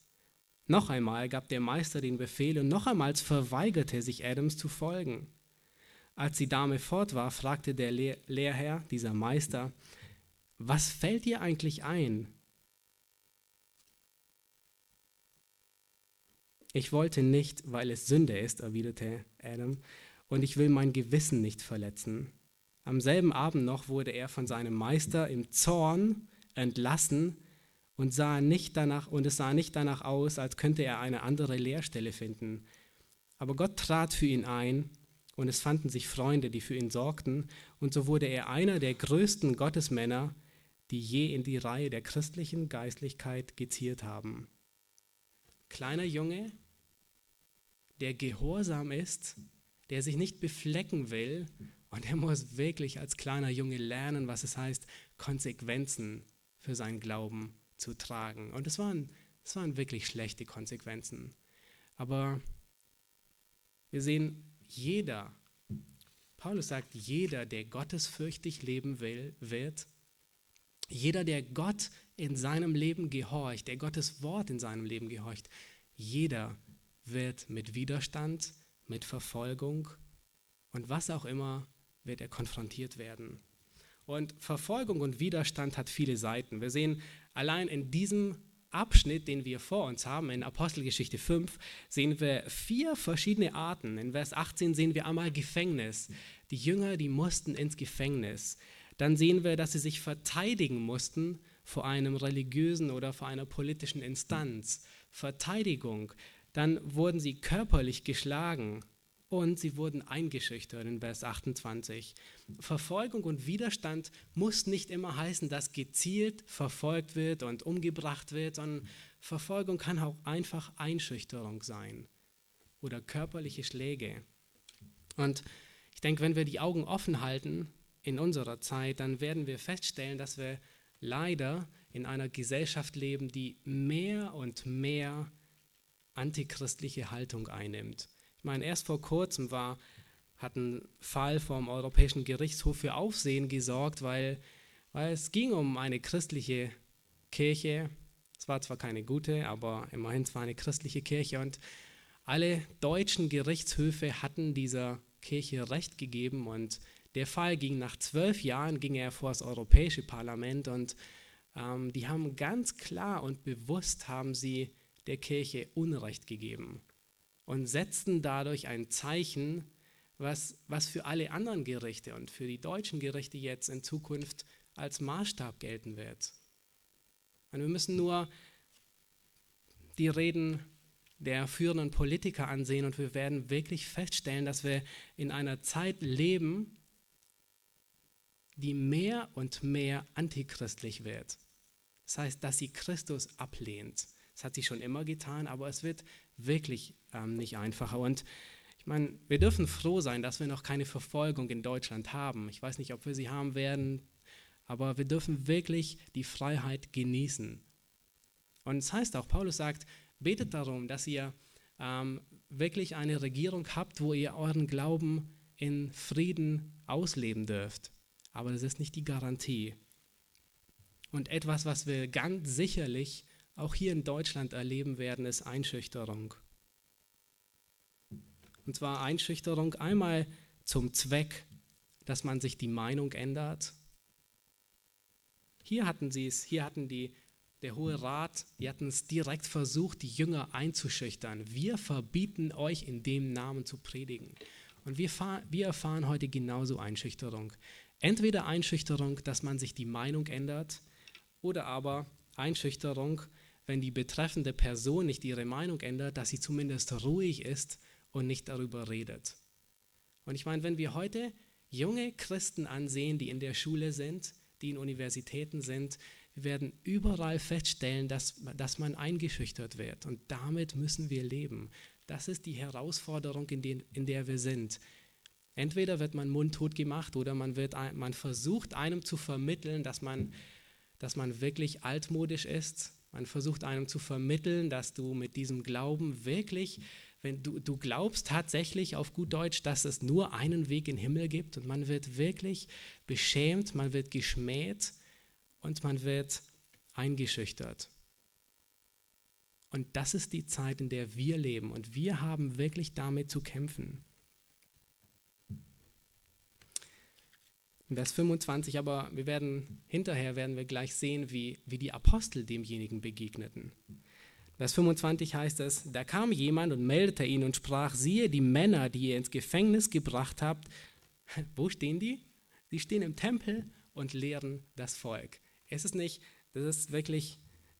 Noch einmal gab der Meister den Befehl und noch einmal verweigerte sich Adams zu folgen. Als die Dame fort war, fragte der Lehr Lehrherr, dieser Meister, was fällt dir eigentlich ein? Ich wollte nicht, weil es Sünde ist, erwiderte Adam, und ich will mein Gewissen nicht verletzen. Am selben Abend noch wurde er von seinem Meister im Zorn entlassen und sah nicht danach und es sah nicht danach aus, als könnte er eine andere Lehrstelle finden. Aber Gott trat für ihn ein und es fanden sich Freunde, die für ihn sorgten, und so wurde er einer der größten Gottesmänner, die je in die Reihe der christlichen Geistlichkeit geziert haben. Kleiner Junge, der gehorsam ist, der sich nicht beflecken will und er muss wirklich als kleiner Junge lernen, was es heißt, Konsequenzen für seinen Glauben zu tragen. Und es waren, es waren wirklich schlechte Konsequenzen. Aber wir sehen, jeder, Paulus sagt, jeder, der gottesfürchtig leben will, wird, jeder, der Gott in seinem Leben gehorcht, der Gottes Wort in seinem Leben gehorcht, jeder wird mit Widerstand, mit Verfolgung und was auch immer wird er konfrontiert werden. Und Verfolgung und Widerstand hat viele Seiten. Wir sehen allein in diesem Abschnitt, den wir vor uns haben, in Apostelgeschichte 5, sehen wir vier verschiedene Arten. In Vers 18 sehen wir einmal Gefängnis. Die Jünger, die mussten ins Gefängnis. Dann sehen wir, dass sie sich verteidigen mussten vor einem religiösen oder vor einer politischen Instanz. Verteidigung. Dann wurden sie körperlich geschlagen und sie wurden eingeschüchtert in Vers 28. Verfolgung und Widerstand muss nicht immer heißen, dass gezielt verfolgt wird und umgebracht wird, sondern Verfolgung kann auch einfach Einschüchterung sein oder körperliche Schläge. Und ich denke, wenn wir die Augen offen halten in unserer Zeit, dann werden wir feststellen, dass wir leider in einer Gesellschaft leben, die mehr und mehr antichristliche Haltung einnimmt. Ich meine, erst vor kurzem war, hat ein Fall vom Europäischen Gerichtshof für Aufsehen gesorgt, weil, weil es ging um eine christliche Kirche. Es war zwar keine gute, aber immerhin es eine christliche Kirche und alle deutschen Gerichtshöfe hatten dieser Kirche Recht gegeben und der Fall ging nach zwölf Jahren, ging er vor das Europäische Parlament und ähm, die haben ganz klar und bewusst haben sie der Kirche Unrecht gegeben und setzten dadurch ein Zeichen, was, was für alle anderen Gerichte und für die deutschen Gerichte jetzt in Zukunft als Maßstab gelten wird. Und wir müssen nur die Reden der führenden Politiker ansehen und wir werden wirklich feststellen, dass wir in einer Zeit leben, die mehr und mehr antichristlich wird. Das heißt, dass sie Christus ablehnt. Das hat sie schon immer getan, aber es wird wirklich ähm, nicht einfacher. Und ich meine, wir dürfen froh sein, dass wir noch keine Verfolgung in Deutschland haben. Ich weiß nicht, ob wir sie haben werden, aber wir dürfen wirklich die Freiheit genießen. Und es das heißt auch, Paulus sagt, betet darum, dass ihr ähm, wirklich eine Regierung habt, wo ihr euren Glauben in Frieden ausleben dürft. Aber das ist nicht die Garantie. Und etwas, was wir ganz sicherlich auch hier in Deutschland erleben werden, ist Einschüchterung. Und zwar Einschüchterung einmal zum Zweck dass man sich die Meinung ändert. Hier hatten sie es, hier hatten die, der Hohe Rat, die hatten es direkt versucht, die Jünger einzuschüchtern. Wir verbieten euch in dem Namen zu predigen. Und wir, wir erfahren heute genauso Einschüchterung. Entweder Einschüchterung, dass man sich die Meinung ändert, oder aber Einschüchterung, wenn die betreffende Person nicht ihre Meinung ändert, dass sie zumindest ruhig ist und nicht darüber redet. Und ich meine, wenn wir heute junge Christen ansehen, die in der Schule sind, die in Universitäten sind, wir werden überall feststellen, dass, dass man eingeschüchtert wird. Und damit müssen wir leben. Das ist die Herausforderung, in, den, in der wir sind. Entweder wird man mundtot gemacht oder man, wird, man versucht einem zu vermitteln, dass man, dass man wirklich altmodisch ist. Man versucht einem zu vermitteln, dass du mit diesem Glauben wirklich wenn du, du glaubst tatsächlich auf gut Deutsch, dass es nur einen Weg in den Himmel gibt und man wird wirklich beschämt, man wird geschmäht und man wird eingeschüchtert. Und das ist die Zeit, in der wir leben und wir haben wirklich damit zu kämpfen. Vers 25, aber wir werden hinterher werden wir gleich sehen, wie, wie die Apostel demjenigen begegneten. Vers 25 heißt es, da kam jemand und meldete ihn und sprach, siehe, die Männer, die ihr ins Gefängnis gebracht habt, wo stehen die? Sie stehen im Tempel und lehren das Volk. Es ist nicht, das ist wirklich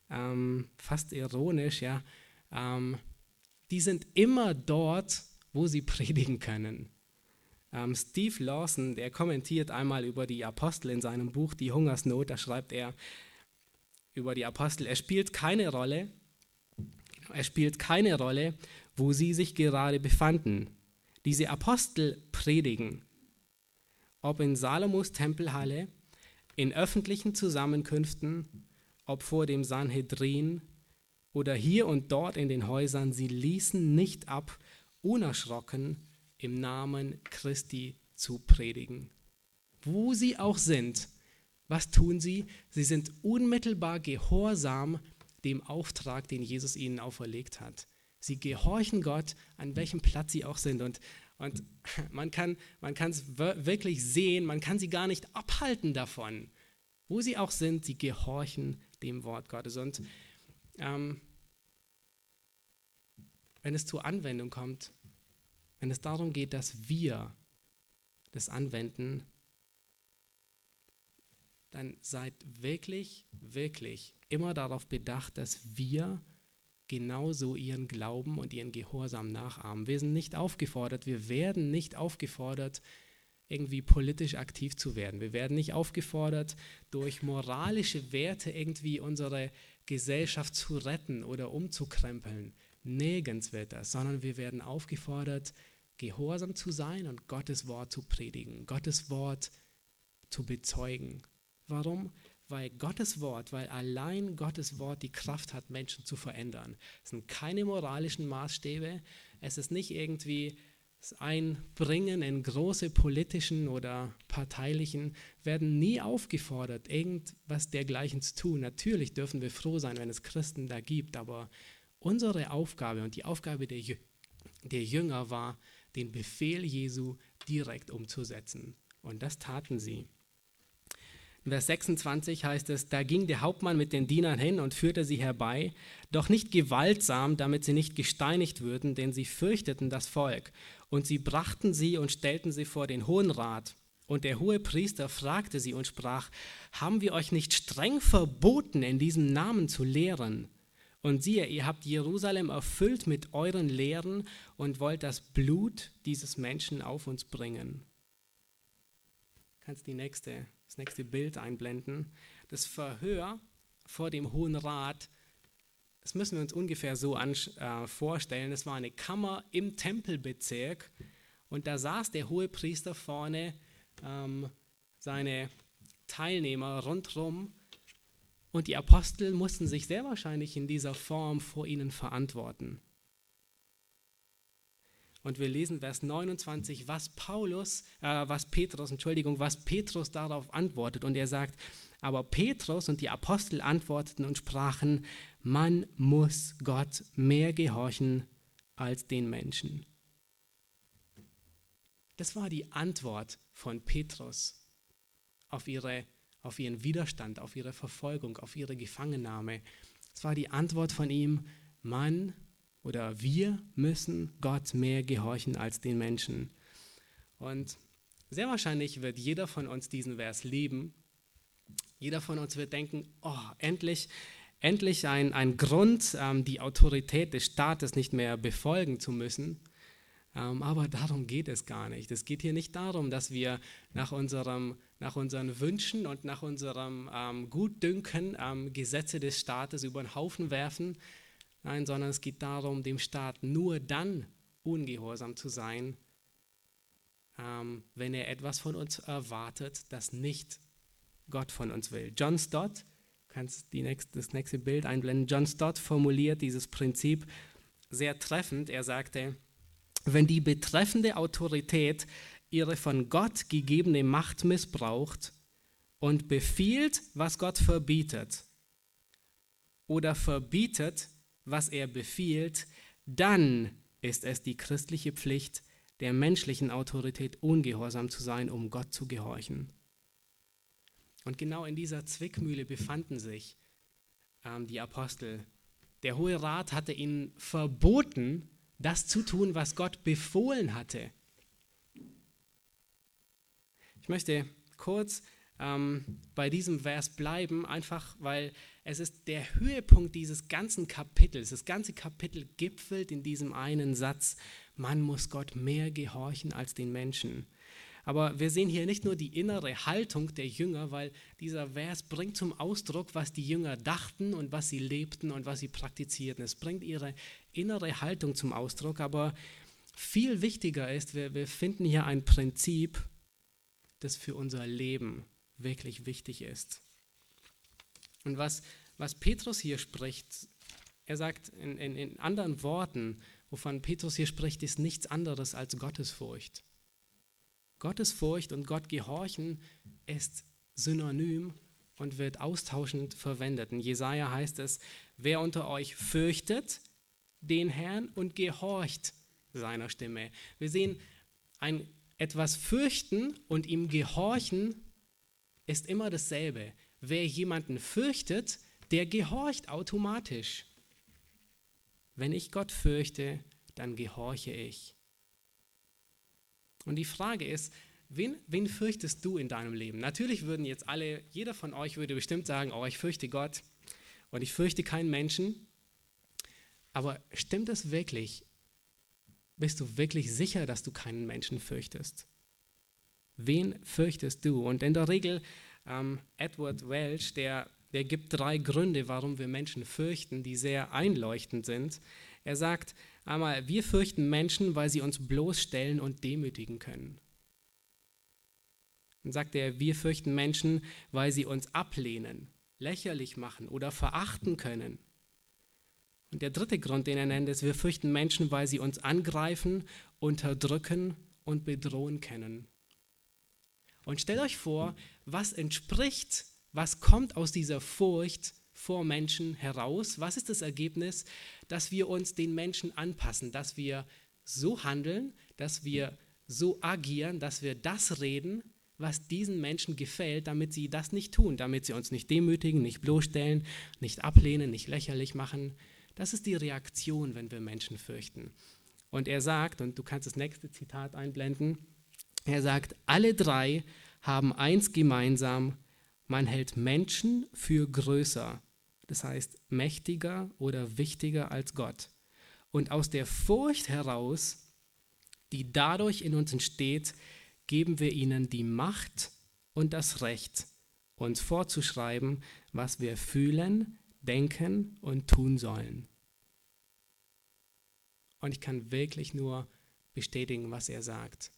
ähm, fast ironisch, ja. Ähm, die sind immer dort, wo sie predigen können. Ähm, Steve Lawson, der kommentiert einmal über die Apostel in seinem Buch Die Hungersnot, da schreibt er über die Apostel, es spielt keine Rolle, es spielt keine Rolle, wo sie sich gerade befanden. Diese Apostel predigen, ob in Salomos Tempelhalle, in öffentlichen Zusammenkünften, ob vor dem Sanhedrin oder hier und dort in den Häusern, sie ließen nicht ab, unerschrocken im Namen Christi zu predigen. Wo sie auch sind, was tun sie? Sie sind unmittelbar gehorsam dem Auftrag, den Jesus ihnen auferlegt hat. Sie gehorchen Gott, an welchem Platz sie auch sind. Und, und man kann es wirklich sehen, man kann sie gar nicht abhalten davon. Wo sie auch sind, sie gehorchen dem Wort Gottes. Und ähm, wenn es zur Anwendung kommt, wenn es darum geht, dass wir das anwenden, dann seid wirklich, wirklich immer darauf bedacht, dass wir genauso ihren Glauben und ihren Gehorsam nachahmen. Wir sind nicht aufgefordert, wir werden nicht aufgefordert, irgendwie politisch aktiv zu werden. Wir werden nicht aufgefordert, durch moralische Werte irgendwie unsere Gesellschaft zu retten oder umzukrempeln. Nirgends wird das, sondern wir werden aufgefordert, gehorsam zu sein und Gottes Wort zu predigen, Gottes Wort zu bezeugen. Warum? weil Gottes Wort, weil allein Gottes Wort die Kraft hat, Menschen zu verändern. Es sind keine moralischen Maßstäbe, es ist nicht irgendwie das Einbringen in große politischen oder parteilichen, werden nie aufgefordert, irgendwas dergleichen zu tun. Natürlich dürfen wir froh sein, wenn es Christen da gibt, aber unsere Aufgabe und die Aufgabe der, der Jünger war, den Befehl Jesu direkt umzusetzen. Und das taten sie. In Vers 26 heißt es, da ging der Hauptmann mit den Dienern hin und führte sie herbei, doch nicht gewaltsam, damit sie nicht gesteinigt würden, denn sie fürchteten das Volk. Und sie brachten sie und stellten sie vor den Hohen Rat. Und der hohe Priester fragte sie und sprach, haben wir euch nicht streng verboten, in diesem Namen zu lehren? Und siehe, ihr habt Jerusalem erfüllt mit euren Lehren und wollt das Blut dieses Menschen auf uns bringen. Kannst die nächste das nächste Bild einblenden. Das Verhör vor dem Hohen Rat, das müssen wir uns ungefähr so äh, vorstellen. Es war eine Kammer im Tempelbezirk und da saß der hohe Priester vorne, ähm, seine Teilnehmer rundherum und die Apostel mussten sich sehr wahrscheinlich in dieser Form vor ihnen verantworten. Und wir lesen Vers 29, was Paulus, äh, was Petrus, Entschuldigung, was Petrus darauf antwortet. Und er sagt, aber Petrus und die Apostel antworteten und sprachen, man muss Gott mehr gehorchen als den Menschen. Das war die Antwort von Petrus auf, ihre, auf ihren Widerstand, auf ihre Verfolgung, auf ihre Gefangennahme. Es war die Antwort von ihm, man oder wir müssen Gott mehr gehorchen als den Menschen. Und sehr wahrscheinlich wird jeder von uns diesen Vers lieben. Jeder von uns wird denken, oh, endlich, endlich ein, ein Grund, ähm, die Autorität des Staates nicht mehr befolgen zu müssen. Ähm, aber darum geht es gar nicht. Es geht hier nicht darum, dass wir nach, unserem, nach unseren Wünschen und nach unserem ähm, Gutdünken ähm, Gesetze des Staates über den Haufen werfen. Nein, sondern es geht darum, dem Staat nur dann ungehorsam zu sein, ähm, wenn er etwas von uns erwartet, das nicht Gott von uns will. John Stott, kannst nächste, das nächste Bild einblenden. John Stott formuliert dieses Prinzip sehr treffend. Er sagte, wenn die betreffende Autorität ihre von Gott gegebene Macht missbraucht und befiehlt, was Gott verbietet, oder verbietet, was er befiehlt, dann ist es die christliche Pflicht, der menschlichen Autorität ungehorsam zu sein, um Gott zu gehorchen. Und genau in dieser Zwickmühle befanden sich ähm, die Apostel. Der Hohe Rat hatte ihnen verboten, das zu tun, was Gott befohlen hatte. Ich möchte kurz ähm, bei diesem Vers bleiben, einfach weil es ist der Höhepunkt dieses ganzen Kapitels. Das ganze Kapitel gipfelt in diesem einen Satz, man muss Gott mehr gehorchen als den Menschen. Aber wir sehen hier nicht nur die innere Haltung der Jünger, weil dieser Vers bringt zum Ausdruck, was die Jünger dachten und was sie lebten und was sie praktizierten. Es bringt ihre innere Haltung zum Ausdruck, aber viel wichtiger ist, wir, wir finden hier ein Prinzip, das für unser Leben wirklich wichtig ist. Und was, was Petrus hier spricht, er sagt in, in, in anderen Worten, wovon Petrus hier spricht, ist nichts anderes als Gottesfurcht. Gottesfurcht und Gott gehorchen ist synonym und wird austauschend verwendet. In Jesaja heißt es: Wer unter euch fürchtet den Herrn und gehorcht seiner Stimme. Wir sehen, ein etwas fürchten und ihm gehorchen ist immer dasselbe. Wer jemanden fürchtet, der gehorcht automatisch. Wenn ich Gott fürchte, dann gehorche ich. Und die Frage ist, wen, wen fürchtest du in deinem Leben? Natürlich würden jetzt alle, jeder von euch würde bestimmt sagen, oh, ich fürchte Gott und ich fürchte keinen Menschen. Aber stimmt es wirklich? Bist du wirklich sicher, dass du keinen Menschen fürchtest? Wen fürchtest du? Und in der Regel, ähm, Edward Welch, der, der gibt drei Gründe, warum wir Menschen fürchten, die sehr einleuchtend sind. Er sagt, Einmal, wir fürchten Menschen, weil sie uns bloßstellen und demütigen können. Dann sagt er, wir fürchten Menschen, weil sie uns ablehnen, lächerlich machen oder verachten können. Und der dritte Grund, den er nennt, ist, wir fürchten Menschen, weil sie uns angreifen, unterdrücken und bedrohen können. Und stellt euch vor, was entspricht, was kommt aus dieser Furcht vor Menschen heraus? Was ist das Ergebnis? Dass wir uns den Menschen anpassen, dass wir so handeln, dass wir so agieren, dass wir das reden, was diesen Menschen gefällt, damit sie das nicht tun, damit sie uns nicht demütigen, nicht bloßstellen, nicht ablehnen, nicht lächerlich machen. Das ist die Reaktion, wenn wir Menschen fürchten. Und er sagt, und du kannst das nächste Zitat einblenden, er sagt, alle drei haben eins gemeinsam, man hält Menschen für größer das heißt mächtiger oder wichtiger als Gott. Und aus der Furcht heraus, die dadurch in uns entsteht, geben wir ihnen die Macht und das Recht, uns vorzuschreiben, was wir fühlen, denken und tun sollen. Und ich kann wirklich nur bestätigen, was er sagt.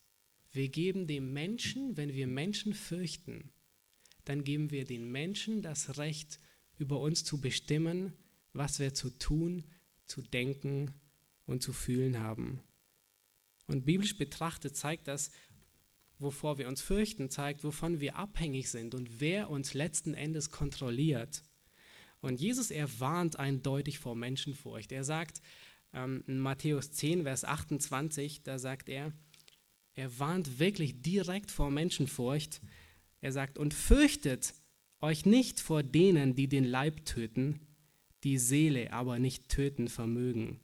Wir geben dem Menschen, wenn wir Menschen fürchten, dann geben wir den Menschen das Recht, über uns zu bestimmen, was wir zu tun, zu denken und zu fühlen haben. Und biblisch betrachtet zeigt das, wovor wir uns fürchten, zeigt, wovon wir abhängig sind und wer uns letzten Endes kontrolliert. Und Jesus, er warnt eindeutig vor Menschenfurcht. Er sagt ähm, in Matthäus 10, Vers 28, da sagt er, Er warnt wirklich direkt vor Menschenfurcht. Er sagt, und fürchtet euch nicht vor denen, die den Leib töten, die Seele aber nicht töten vermögen.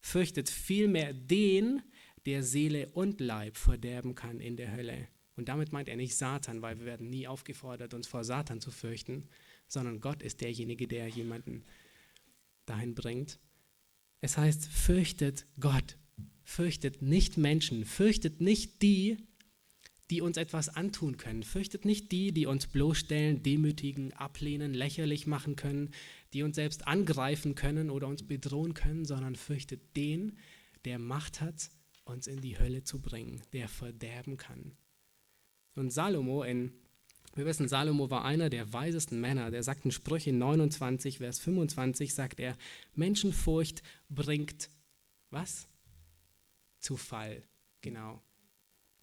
Fürchtet vielmehr den, der Seele und Leib verderben kann in der Hölle. Und damit meint er nicht Satan, weil wir werden nie aufgefordert, uns vor Satan zu fürchten, sondern Gott ist derjenige, der jemanden dahin bringt. Es heißt, fürchtet Gott, fürchtet nicht Menschen, fürchtet nicht die, die uns etwas antun können, fürchtet nicht die, die uns bloßstellen, demütigen, ablehnen, lächerlich machen können, die uns selbst angreifen können oder uns bedrohen können, sondern fürchtet den, der Macht hat, uns in die Hölle zu bringen, der verderben kann. Und Salomo in wir wissen, Salomo war einer der weisesten Männer. Der sagt in Sprüche 29, Vers 25, sagt er, Menschenfurcht bringt was? Zu Fall. Genau.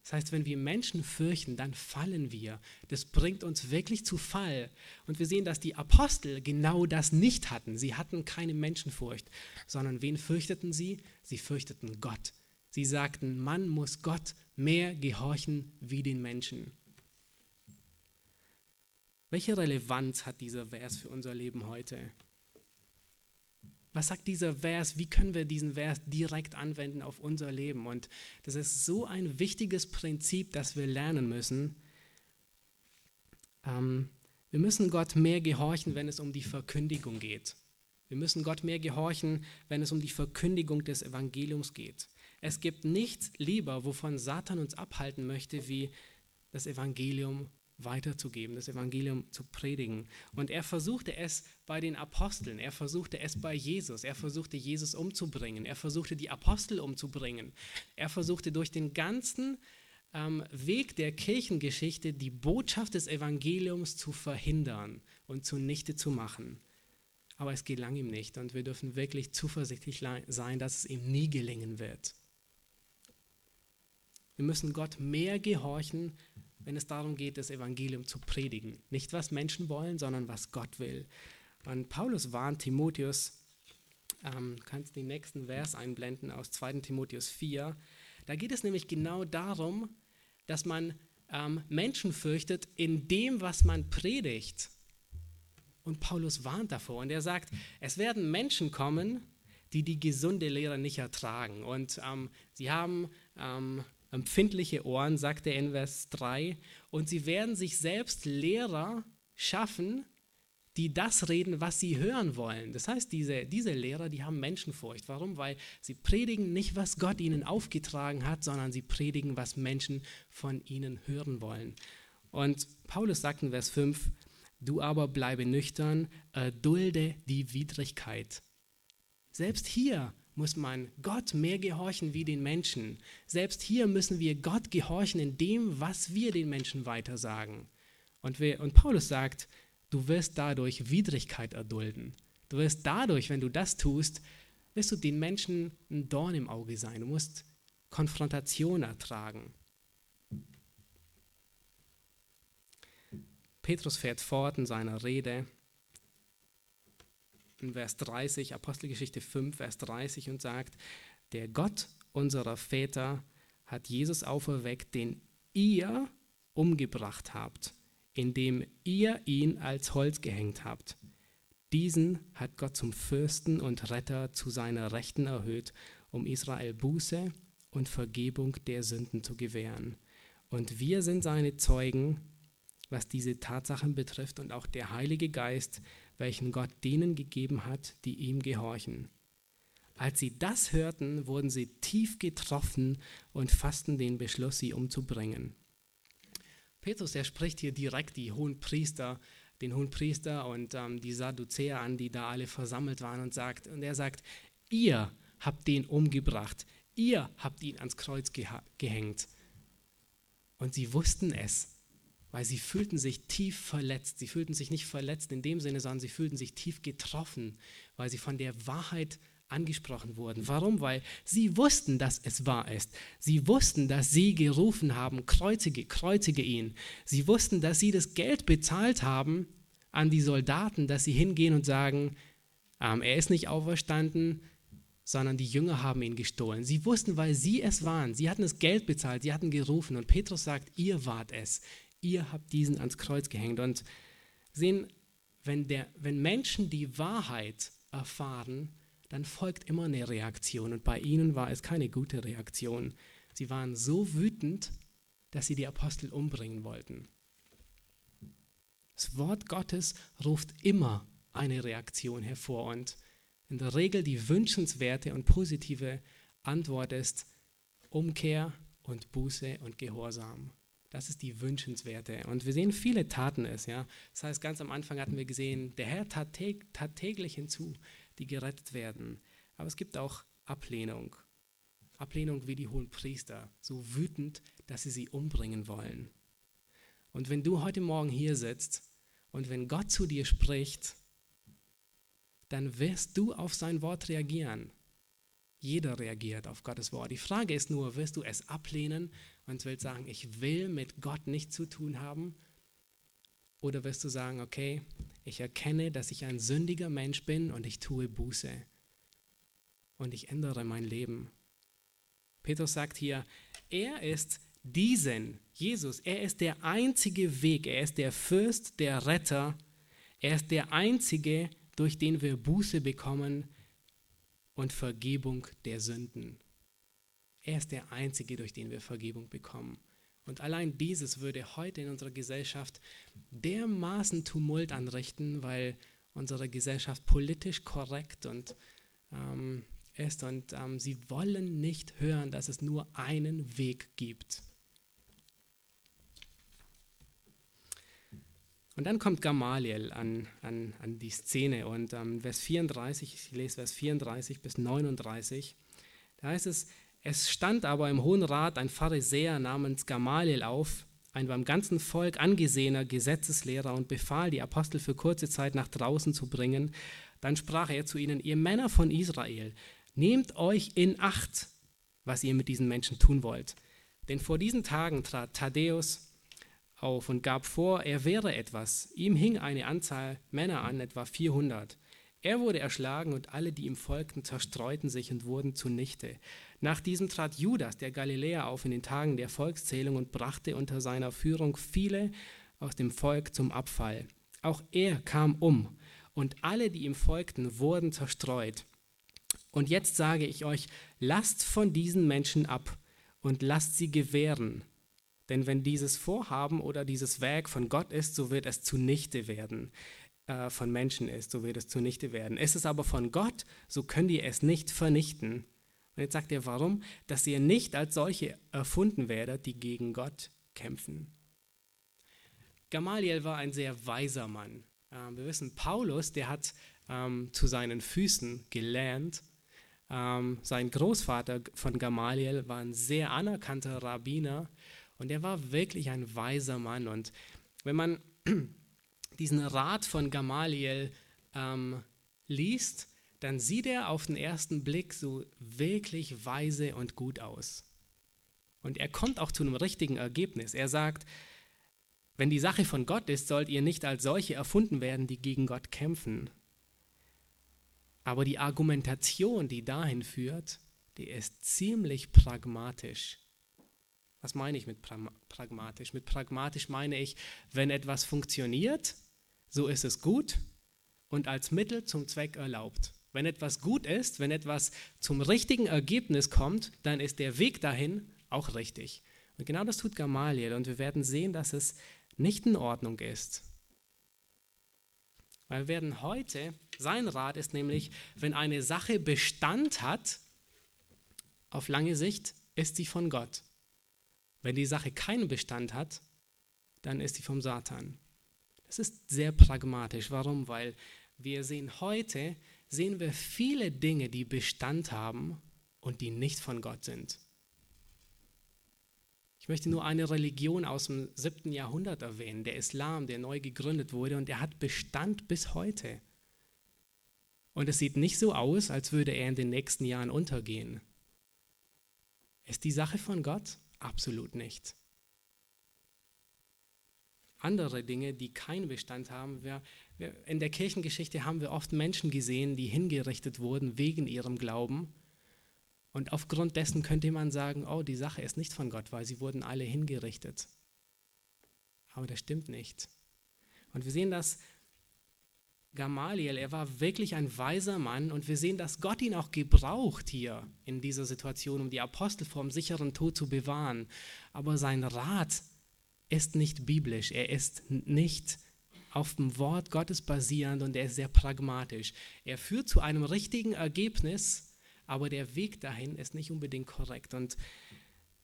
Das heißt, wenn wir Menschen fürchten, dann fallen wir. Das bringt uns wirklich zu Fall. Und wir sehen, dass die Apostel genau das nicht hatten. Sie hatten keine Menschenfurcht, sondern wen fürchteten sie? Sie fürchteten Gott. Sie sagten, man muss Gott mehr gehorchen wie den Menschen. Welche Relevanz hat dieser Vers für unser Leben heute? Was sagt dieser Vers? Wie können wir diesen Vers direkt anwenden auf unser Leben? Und das ist so ein wichtiges Prinzip, das wir lernen müssen. Ähm, wir müssen Gott mehr gehorchen, wenn es um die Verkündigung geht. Wir müssen Gott mehr gehorchen, wenn es um die Verkündigung des Evangeliums geht. Es gibt nichts lieber, wovon Satan uns abhalten möchte, wie das Evangelium weiterzugeben, das Evangelium zu predigen. Und er versuchte es bei den Aposteln, er versuchte es bei Jesus, er versuchte Jesus umzubringen, er versuchte die Apostel umzubringen, er versuchte durch den ganzen ähm, Weg der Kirchengeschichte die Botschaft des Evangeliums zu verhindern und zunichte zu machen. Aber es gelang ihm nicht und wir dürfen wirklich zuversichtlich sein, dass es ihm nie gelingen wird. Wir müssen Gott mehr gehorchen wenn es darum geht, das Evangelium zu predigen. Nicht, was Menschen wollen, sondern was Gott will. Und Paulus warnt Timotheus, ähm, kannst den nächsten Vers einblenden aus 2. Timotheus 4. Da geht es nämlich genau darum, dass man ähm, Menschen fürchtet in dem, was man predigt. Und Paulus warnt davor und er sagt, es werden Menschen kommen, die die gesunde Lehre nicht ertragen. Und ähm, sie haben ähm, empfindliche Ohren, sagt er in Vers 3, und sie werden sich selbst Lehrer schaffen, die das reden, was sie hören wollen. Das heißt, diese, diese Lehrer, die haben Menschenfurcht. Warum? Weil sie predigen nicht, was Gott ihnen aufgetragen hat, sondern sie predigen, was Menschen von ihnen hören wollen. Und Paulus sagt in Vers 5, du aber bleibe nüchtern, erdulde die Widrigkeit. Selbst hier muss man Gott mehr gehorchen wie den Menschen. Selbst hier müssen wir Gott gehorchen in dem, was wir den Menschen weitersagen. Und, wir, und Paulus sagt, du wirst dadurch Widrigkeit erdulden. Du wirst dadurch, wenn du das tust, wirst du den Menschen ein Dorn im Auge sein. Du musst Konfrontation ertragen. Petrus fährt fort in seiner Rede Vers 30, Apostelgeschichte 5, Vers 30 und sagt, der Gott unserer Väter hat Jesus auferweckt, den ihr umgebracht habt, indem ihr ihn als Holz gehängt habt. Diesen hat Gott zum Fürsten und Retter zu seiner Rechten erhöht, um Israel Buße und Vergebung der Sünden zu gewähren. Und wir sind seine Zeugen, was diese Tatsachen betrifft, und auch der Heilige Geist, welchen Gott denen gegeben hat, die ihm gehorchen. Als sie das hörten, wurden sie tief getroffen und fassten den Beschluss, sie umzubringen. Petrus, der spricht hier direkt die hohen Priester, den hohen Priester und ähm, die Sadduzäer an, die da alle versammelt waren und sagt, und er sagt, ihr habt den umgebracht, ihr habt ihn ans Kreuz gehängt. Und sie wussten es weil sie fühlten sich tief verletzt. Sie fühlten sich nicht verletzt in dem Sinne, sondern sie fühlten sich tief getroffen, weil sie von der Wahrheit angesprochen wurden. Warum? Weil sie wussten, dass es wahr ist. Sie wussten, dass sie gerufen haben, kreuzige, kreuzige ihn. Sie wussten, dass sie das Geld bezahlt haben an die Soldaten, dass sie hingehen und sagen, ähm, er ist nicht auferstanden, sondern die Jünger haben ihn gestohlen. Sie wussten, weil sie es waren. Sie hatten das Geld bezahlt, sie hatten gerufen. Und Petrus sagt, ihr wart es. Ihr habt diesen ans Kreuz gehängt. Und sehen, wenn, der, wenn Menschen die Wahrheit erfahren, dann folgt immer eine Reaktion. Und bei ihnen war es keine gute Reaktion. Sie waren so wütend, dass sie die Apostel umbringen wollten. Das Wort Gottes ruft immer eine Reaktion hervor und in der Regel die wünschenswerte und positive Antwort ist Umkehr und Buße und Gehorsam. Das ist die wünschenswerte. Und wir sehen viele Taten es. Ja? Das heißt, ganz am Anfang hatten wir gesehen, der Herr tat, tat täglich hinzu, die gerettet werden. Aber es gibt auch Ablehnung. Ablehnung wie die hohen Priester, so wütend, dass sie sie umbringen wollen. Und wenn du heute Morgen hier sitzt und wenn Gott zu dir spricht, dann wirst du auf sein Wort reagieren. Jeder reagiert auf Gottes Wort. Die Frage ist nur, wirst du es ablehnen und willst sagen, ich will mit Gott nichts zu tun haben? Oder wirst du sagen, okay, ich erkenne, dass ich ein sündiger Mensch bin und ich tue Buße und ich ändere mein Leben. Petrus sagt hier, er ist diesen, Jesus, er ist der einzige Weg, er ist der Fürst, der Retter, er ist der einzige, durch den wir Buße bekommen und Vergebung der Sünden. Er ist der einzige, durch den wir Vergebung bekommen. Und allein dieses würde heute in unserer Gesellschaft dermaßen Tumult anrichten, weil unsere Gesellschaft politisch korrekt und ähm, ist und ähm, sie wollen nicht hören, dass es nur einen Weg gibt. Und dann kommt Gamaliel an, an, an die Szene und ähm, Vers 34, ich lese Vers 34 bis 39, da heißt es, es stand aber im Hohen Rat ein Pharisäer namens Gamaliel auf, ein beim ganzen Volk angesehener Gesetzeslehrer und befahl, die Apostel für kurze Zeit nach draußen zu bringen. Dann sprach er zu ihnen, ihr Männer von Israel, Nehmt euch in Acht, was ihr mit diesen Menschen tun wollt. Denn vor diesen Tagen trat Thaddäus auf und gab vor, er wäre etwas. Ihm hing eine Anzahl Männer an, etwa 400. Er wurde erschlagen und alle, die ihm folgten, zerstreuten sich und wurden zunichte. Nach diesem trat Judas, der Galiläer, auf in den Tagen der Volkszählung und brachte unter seiner Führung viele aus dem Volk zum Abfall. Auch er kam um und alle, die ihm folgten, wurden zerstreut. Und jetzt sage ich euch, lasst von diesen Menschen ab und lasst sie gewähren. Denn wenn dieses Vorhaben oder dieses Werk von Gott ist, so wird es zunichte werden. Äh, von Menschen ist, so wird es zunichte werden. Ist es aber von Gott, so könnt ihr es nicht vernichten. Und jetzt sagt er, warum? Dass ihr nicht als solche erfunden werdet, die gegen Gott kämpfen. Gamaliel war ein sehr weiser Mann. Äh, wir wissen, Paulus, der hat ähm, zu seinen Füßen gelernt ähm, sein Großvater von Gamaliel war ein sehr anerkannter Rabbiner und er war wirklich ein weiser Mann. Und wenn man diesen Rat von Gamaliel ähm, liest, dann sieht er auf den ersten Blick so wirklich weise und gut aus. Und er kommt auch zu einem richtigen Ergebnis. Er sagt, wenn die Sache von Gott ist, sollt ihr nicht als solche erfunden werden, die gegen Gott kämpfen, aber die Argumentation, die dahin führt, die ist ziemlich pragmatisch. Was meine ich mit pragmatisch? Mit pragmatisch meine ich, wenn etwas funktioniert, so ist es gut und als Mittel zum Zweck erlaubt. Wenn etwas gut ist, wenn etwas zum richtigen Ergebnis kommt, dann ist der Weg dahin auch richtig. Und genau das tut Gamaliel und wir werden sehen, dass es nicht in Ordnung ist. Weil wir werden heute, sein Rat ist nämlich, wenn eine Sache Bestand hat, auf lange Sicht ist sie von Gott. Wenn die Sache keinen Bestand hat, dann ist sie vom Satan. Das ist sehr pragmatisch. Warum? Weil wir sehen heute, sehen wir viele Dinge, die Bestand haben und die nicht von Gott sind. Ich möchte nur eine Religion aus dem siebten Jahrhundert erwähnen, der Islam, der neu gegründet wurde und der hat Bestand bis heute. Und es sieht nicht so aus, als würde er in den nächsten Jahren untergehen. Ist die Sache von Gott? Absolut nicht. Andere Dinge, die keinen Bestand haben, wir, in der Kirchengeschichte haben wir oft Menschen gesehen, die hingerichtet wurden wegen ihrem Glauben. Und aufgrund dessen könnte man sagen, oh, die Sache ist nicht von Gott, weil sie wurden alle hingerichtet. Aber das stimmt nicht. Und wir sehen das Gamaliel, er war wirklich ein weiser Mann und wir sehen, dass Gott ihn auch gebraucht hier in dieser Situation, um die Apostel vor dem sicheren Tod zu bewahren. Aber sein Rat ist nicht biblisch, er ist nicht auf dem Wort Gottes basierend und er ist sehr pragmatisch. Er führt zu einem richtigen Ergebnis, aber der Weg dahin ist nicht unbedingt korrekt. Und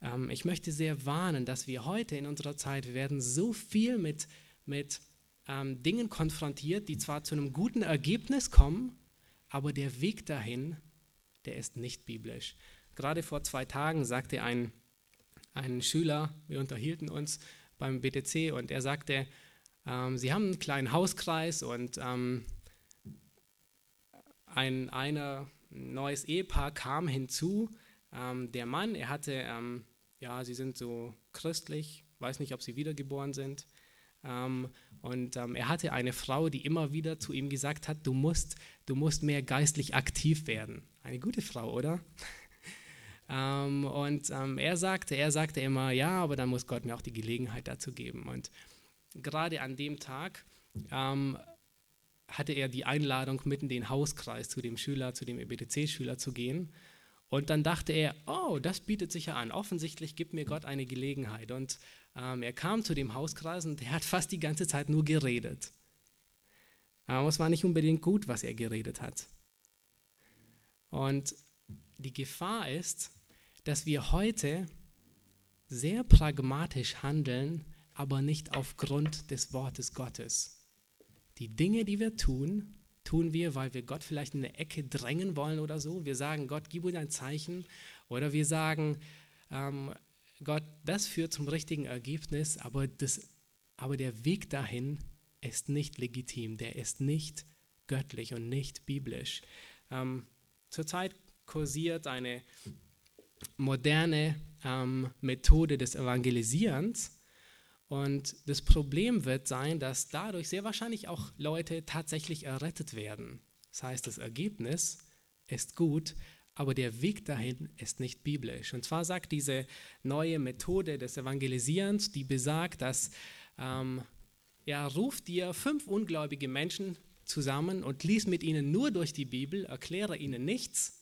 ähm, ich möchte sehr warnen, dass wir heute in unserer Zeit, wir werden so viel mit, mit ähm, Dingen konfrontiert, die zwar zu einem guten Ergebnis kommen, aber der Weg dahin, der ist nicht biblisch. Gerade vor zwei Tagen sagte ein, ein Schüler, wir unterhielten uns beim BTC und er sagte, ähm, sie haben einen kleinen Hauskreis und ähm, ein einer, neues Ehepaar kam hinzu. Ähm, der Mann, er hatte, ähm, ja, sie sind so christlich, weiß nicht, ob sie wiedergeboren sind. Ähm, und ähm, er hatte eine Frau, die immer wieder zu ihm gesagt hat, du musst, du musst mehr geistlich aktiv werden. Eine gute Frau, oder? Ähm, und ähm, er sagte, er sagte immer, ja, aber dann muss Gott mir auch die Gelegenheit dazu geben. Und gerade an dem Tag ähm, hatte er die Einladung, mitten in den Hauskreis zu dem Schüler, zu dem EBTC-Schüler zu gehen. Und dann dachte er, oh, das bietet sich ja an. Offensichtlich gibt mir Gott eine Gelegenheit. Und ähm, er kam zu dem Hauskreis und er hat fast die ganze Zeit nur geredet. Aber es war nicht unbedingt gut, was er geredet hat. Und die Gefahr ist, dass wir heute sehr pragmatisch handeln, aber nicht aufgrund des Wortes Gottes. Die Dinge, die wir tun, tun wir, weil wir Gott vielleicht in eine Ecke drängen wollen oder so. Wir sagen, Gott, gib uns ein Zeichen. Oder wir sagen, ähm, Gott, das führt zum richtigen Ergebnis, aber, das, aber der Weg dahin ist nicht legitim, der ist nicht göttlich und nicht biblisch. Ähm, zurzeit kursiert eine moderne ähm, Methode des Evangelisierens. Und das Problem wird sein, dass dadurch sehr wahrscheinlich auch Leute tatsächlich errettet werden. Das heißt, das Ergebnis ist gut, aber der Weg dahin ist nicht biblisch. Und zwar sagt diese neue Methode des Evangelisierens, die besagt, dass ähm, ja, ruft dir fünf ungläubige Menschen zusammen und liest mit ihnen nur durch die Bibel, erkläre ihnen nichts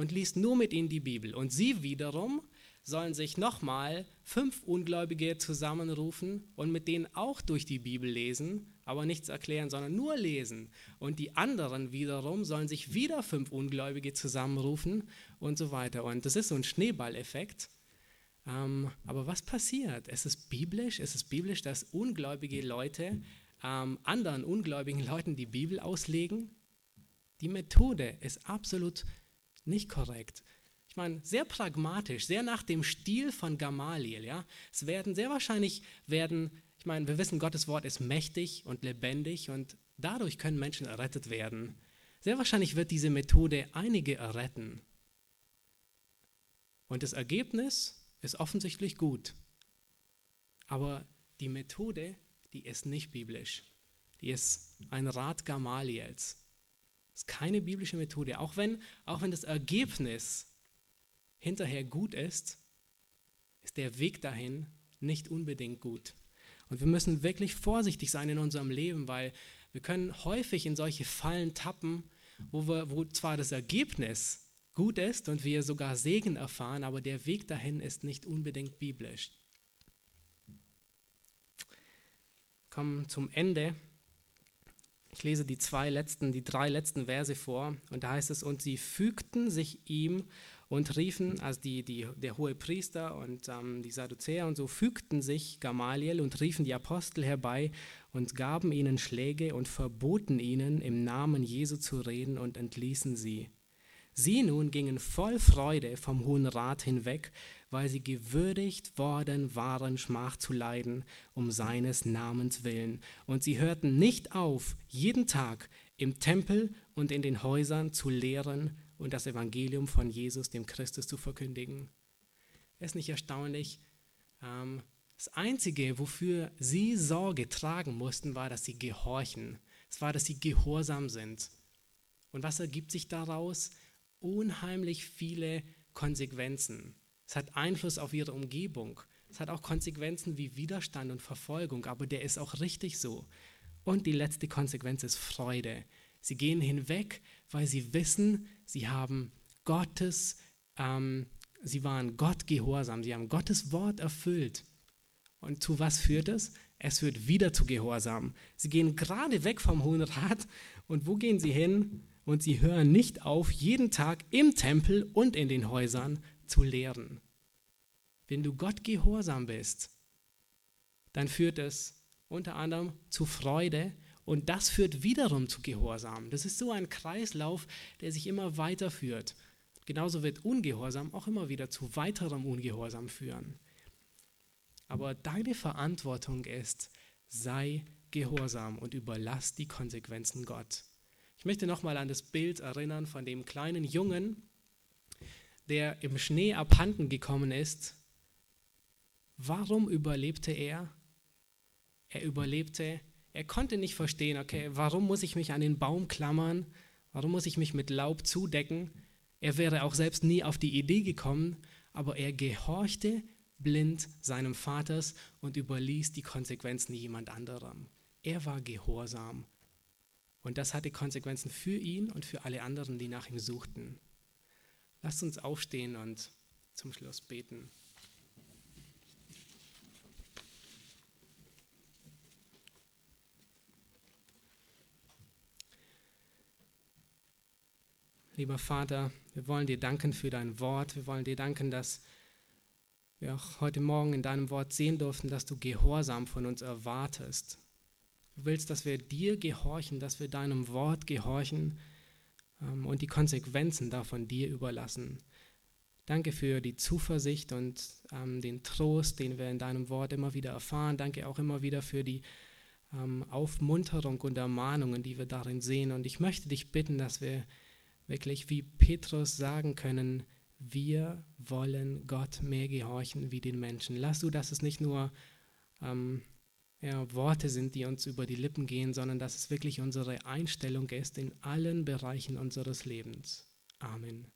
und liest nur mit ihnen die Bibel. Und sie wiederum sollen sich nochmal fünf Ungläubige zusammenrufen und mit denen auch durch die Bibel lesen, aber nichts erklären, sondern nur lesen. Und die anderen wiederum sollen sich wieder fünf Ungläubige zusammenrufen und so weiter. Und das ist so ein Schneeballeffekt. Ähm, aber was passiert? Es ist biblisch, es ist biblisch, dass ungläubige Leute ähm, anderen ungläubigen Leuten die Bibel auslegen. Die Methode ist absolut nicht korrekt ich meine, sehr pragmatisch, sehr nach dem Stil von Gamaliel. Ja? Es werden sehr wahrscheinlich werden, ich meine, wir wissen, Gottes Wort ist mächtig und lebendig und dadurch können Menschen errettet werden. Sehr wahrscheinlich wird diese Methode einige erretten. Und das Ergebnis ist offensichtlich gut. Aber die Methode, die ist nicht biblisch. Die ist ein Rat Gamaliels. Das ist keine biblische Methode. Auch wenn, auch wenn das Ergebnis hinterher gut ist, ist der Weg dahin nicht unbedingt gut. Und wir müssen wirklich vorsichtig sein in unserem Leben, weil wir können häufig in solche Fallen tappen, wo, wir, wo zwar das Ergebnis gut ist und wir sogar Segen erfahren, aber der Weg dahin ist nicht unbedingt biblisch. Kommen zum Ende. Ich lese die zwei letzten, die drei letzten Verse vor und da heißt es, und sie fügten sich ihm und riefen, also die, die, der hohe Priester und ähm, die Sadduzäer und so fügten sich Gamaliel und riefen die Apostel herbei und gaben ihnen Schläge und verboten ihnen, im Namen Jesu zu reden und entließen sie. Sie nun gingen voll Freude vom Hohen Rat hinweg, weil sie gewürdigt worden waren, Schmach zu leiden, um seines Namens willen. Und sie hörten nicht auf, jeden Tag im Tempel und in den Häusern zu lehren und das Evangelium von Jesus, dem Christus, zu verkündigen. Ist nicht erstaunlich? Ähm, das Einzige, wofür sie Sorge tragen mussten, war, dass sie gehorchen. Es war, dass sie gehorsam sind. Und was ergibt sich daraus? Unheimlich viele Konsequenzen. Es hat Einfluss auf ihre Umgebung. Es hat auch Konsequenzen wie Widerstand und Verfolgung, aber der ist auch richtig so. Und die letzte Konsequenz ist Freude. Sie gehen hinweg, weil sie wissen, sie haben Gottes, ähm, sie waren Gott gehorsam, sie haben Gottes Wort erfüllt. Und zu was führt es? Es führt wieder zu Gehorsam. Sie gehen gerade weg vom Hohen Rat und wo gehen sie hin? Und sie hören nicht auf, jeden Tag im Tempel und in den Häusern zu lehren. Wenn du Gott gehorsam bist, dann führt es unter anderem zu Freude und das führt wiederum zu Gehorsam. Das ist so ein Kreislauf, der sich immer weiterführt. Genauso wird Ungehorsam auch immer wieder zu weiterem Ungehorsam führen. Aber deine Verantwortung ist, sei gehorsam und überlass die Konsequenzen Gott. Ich möchte nochmal an das Bild erinnern von dem kleinen Jungen, der im Schnee abhanden gekommen ist. Warum überlebte er? Er überlebte, er konnte nicht verstehen, okay, warum muss ich mich an den Baum klammern? Warum muss ich mich mit Laub zudecken? Er wäre auch selbst nie auf die Idee gekommen, aber er gehorchte blind seinem Vaters und überließ die Konsequenzen jemand anderem. Er war gehorsam. Und das hatte Konsequenzen für ihn und für alle anderen, die nach ihm suchten. Lasst uns aufstehen und zum Schluss beten. Lieber Vater, wir wollen dir danken für dein Wort. Wir wollen dir danken, dass wir auch heute Morgen in deinem Wort sehen durften, dass du Gehorsam von uns erwartest. Du willst, dass wir dir gehorchen, dass wir deinem Wort gehorchen und die Konsequenzen davon dir überlassen. Danke für die Zuversicht und ähm, den Trost, den wir in deinem Wort immer wieder erfahren. Danke auch immer wieder für die ähm, Aufmunterung und Ermahnungen, die wir darin sehen. Und ich möchte dich bitten, dass wir wirklich wie Petrus sagen können, wir wollen Gott mehr gehorchen wie den Menschen. Lass du, dass es nicht nur ähm, ja, Worte sind, die uns über die Lippen gehen, sondern dass es wirklich unsere Einstellung ist in allen Bereichen unseres Lebens. Amen.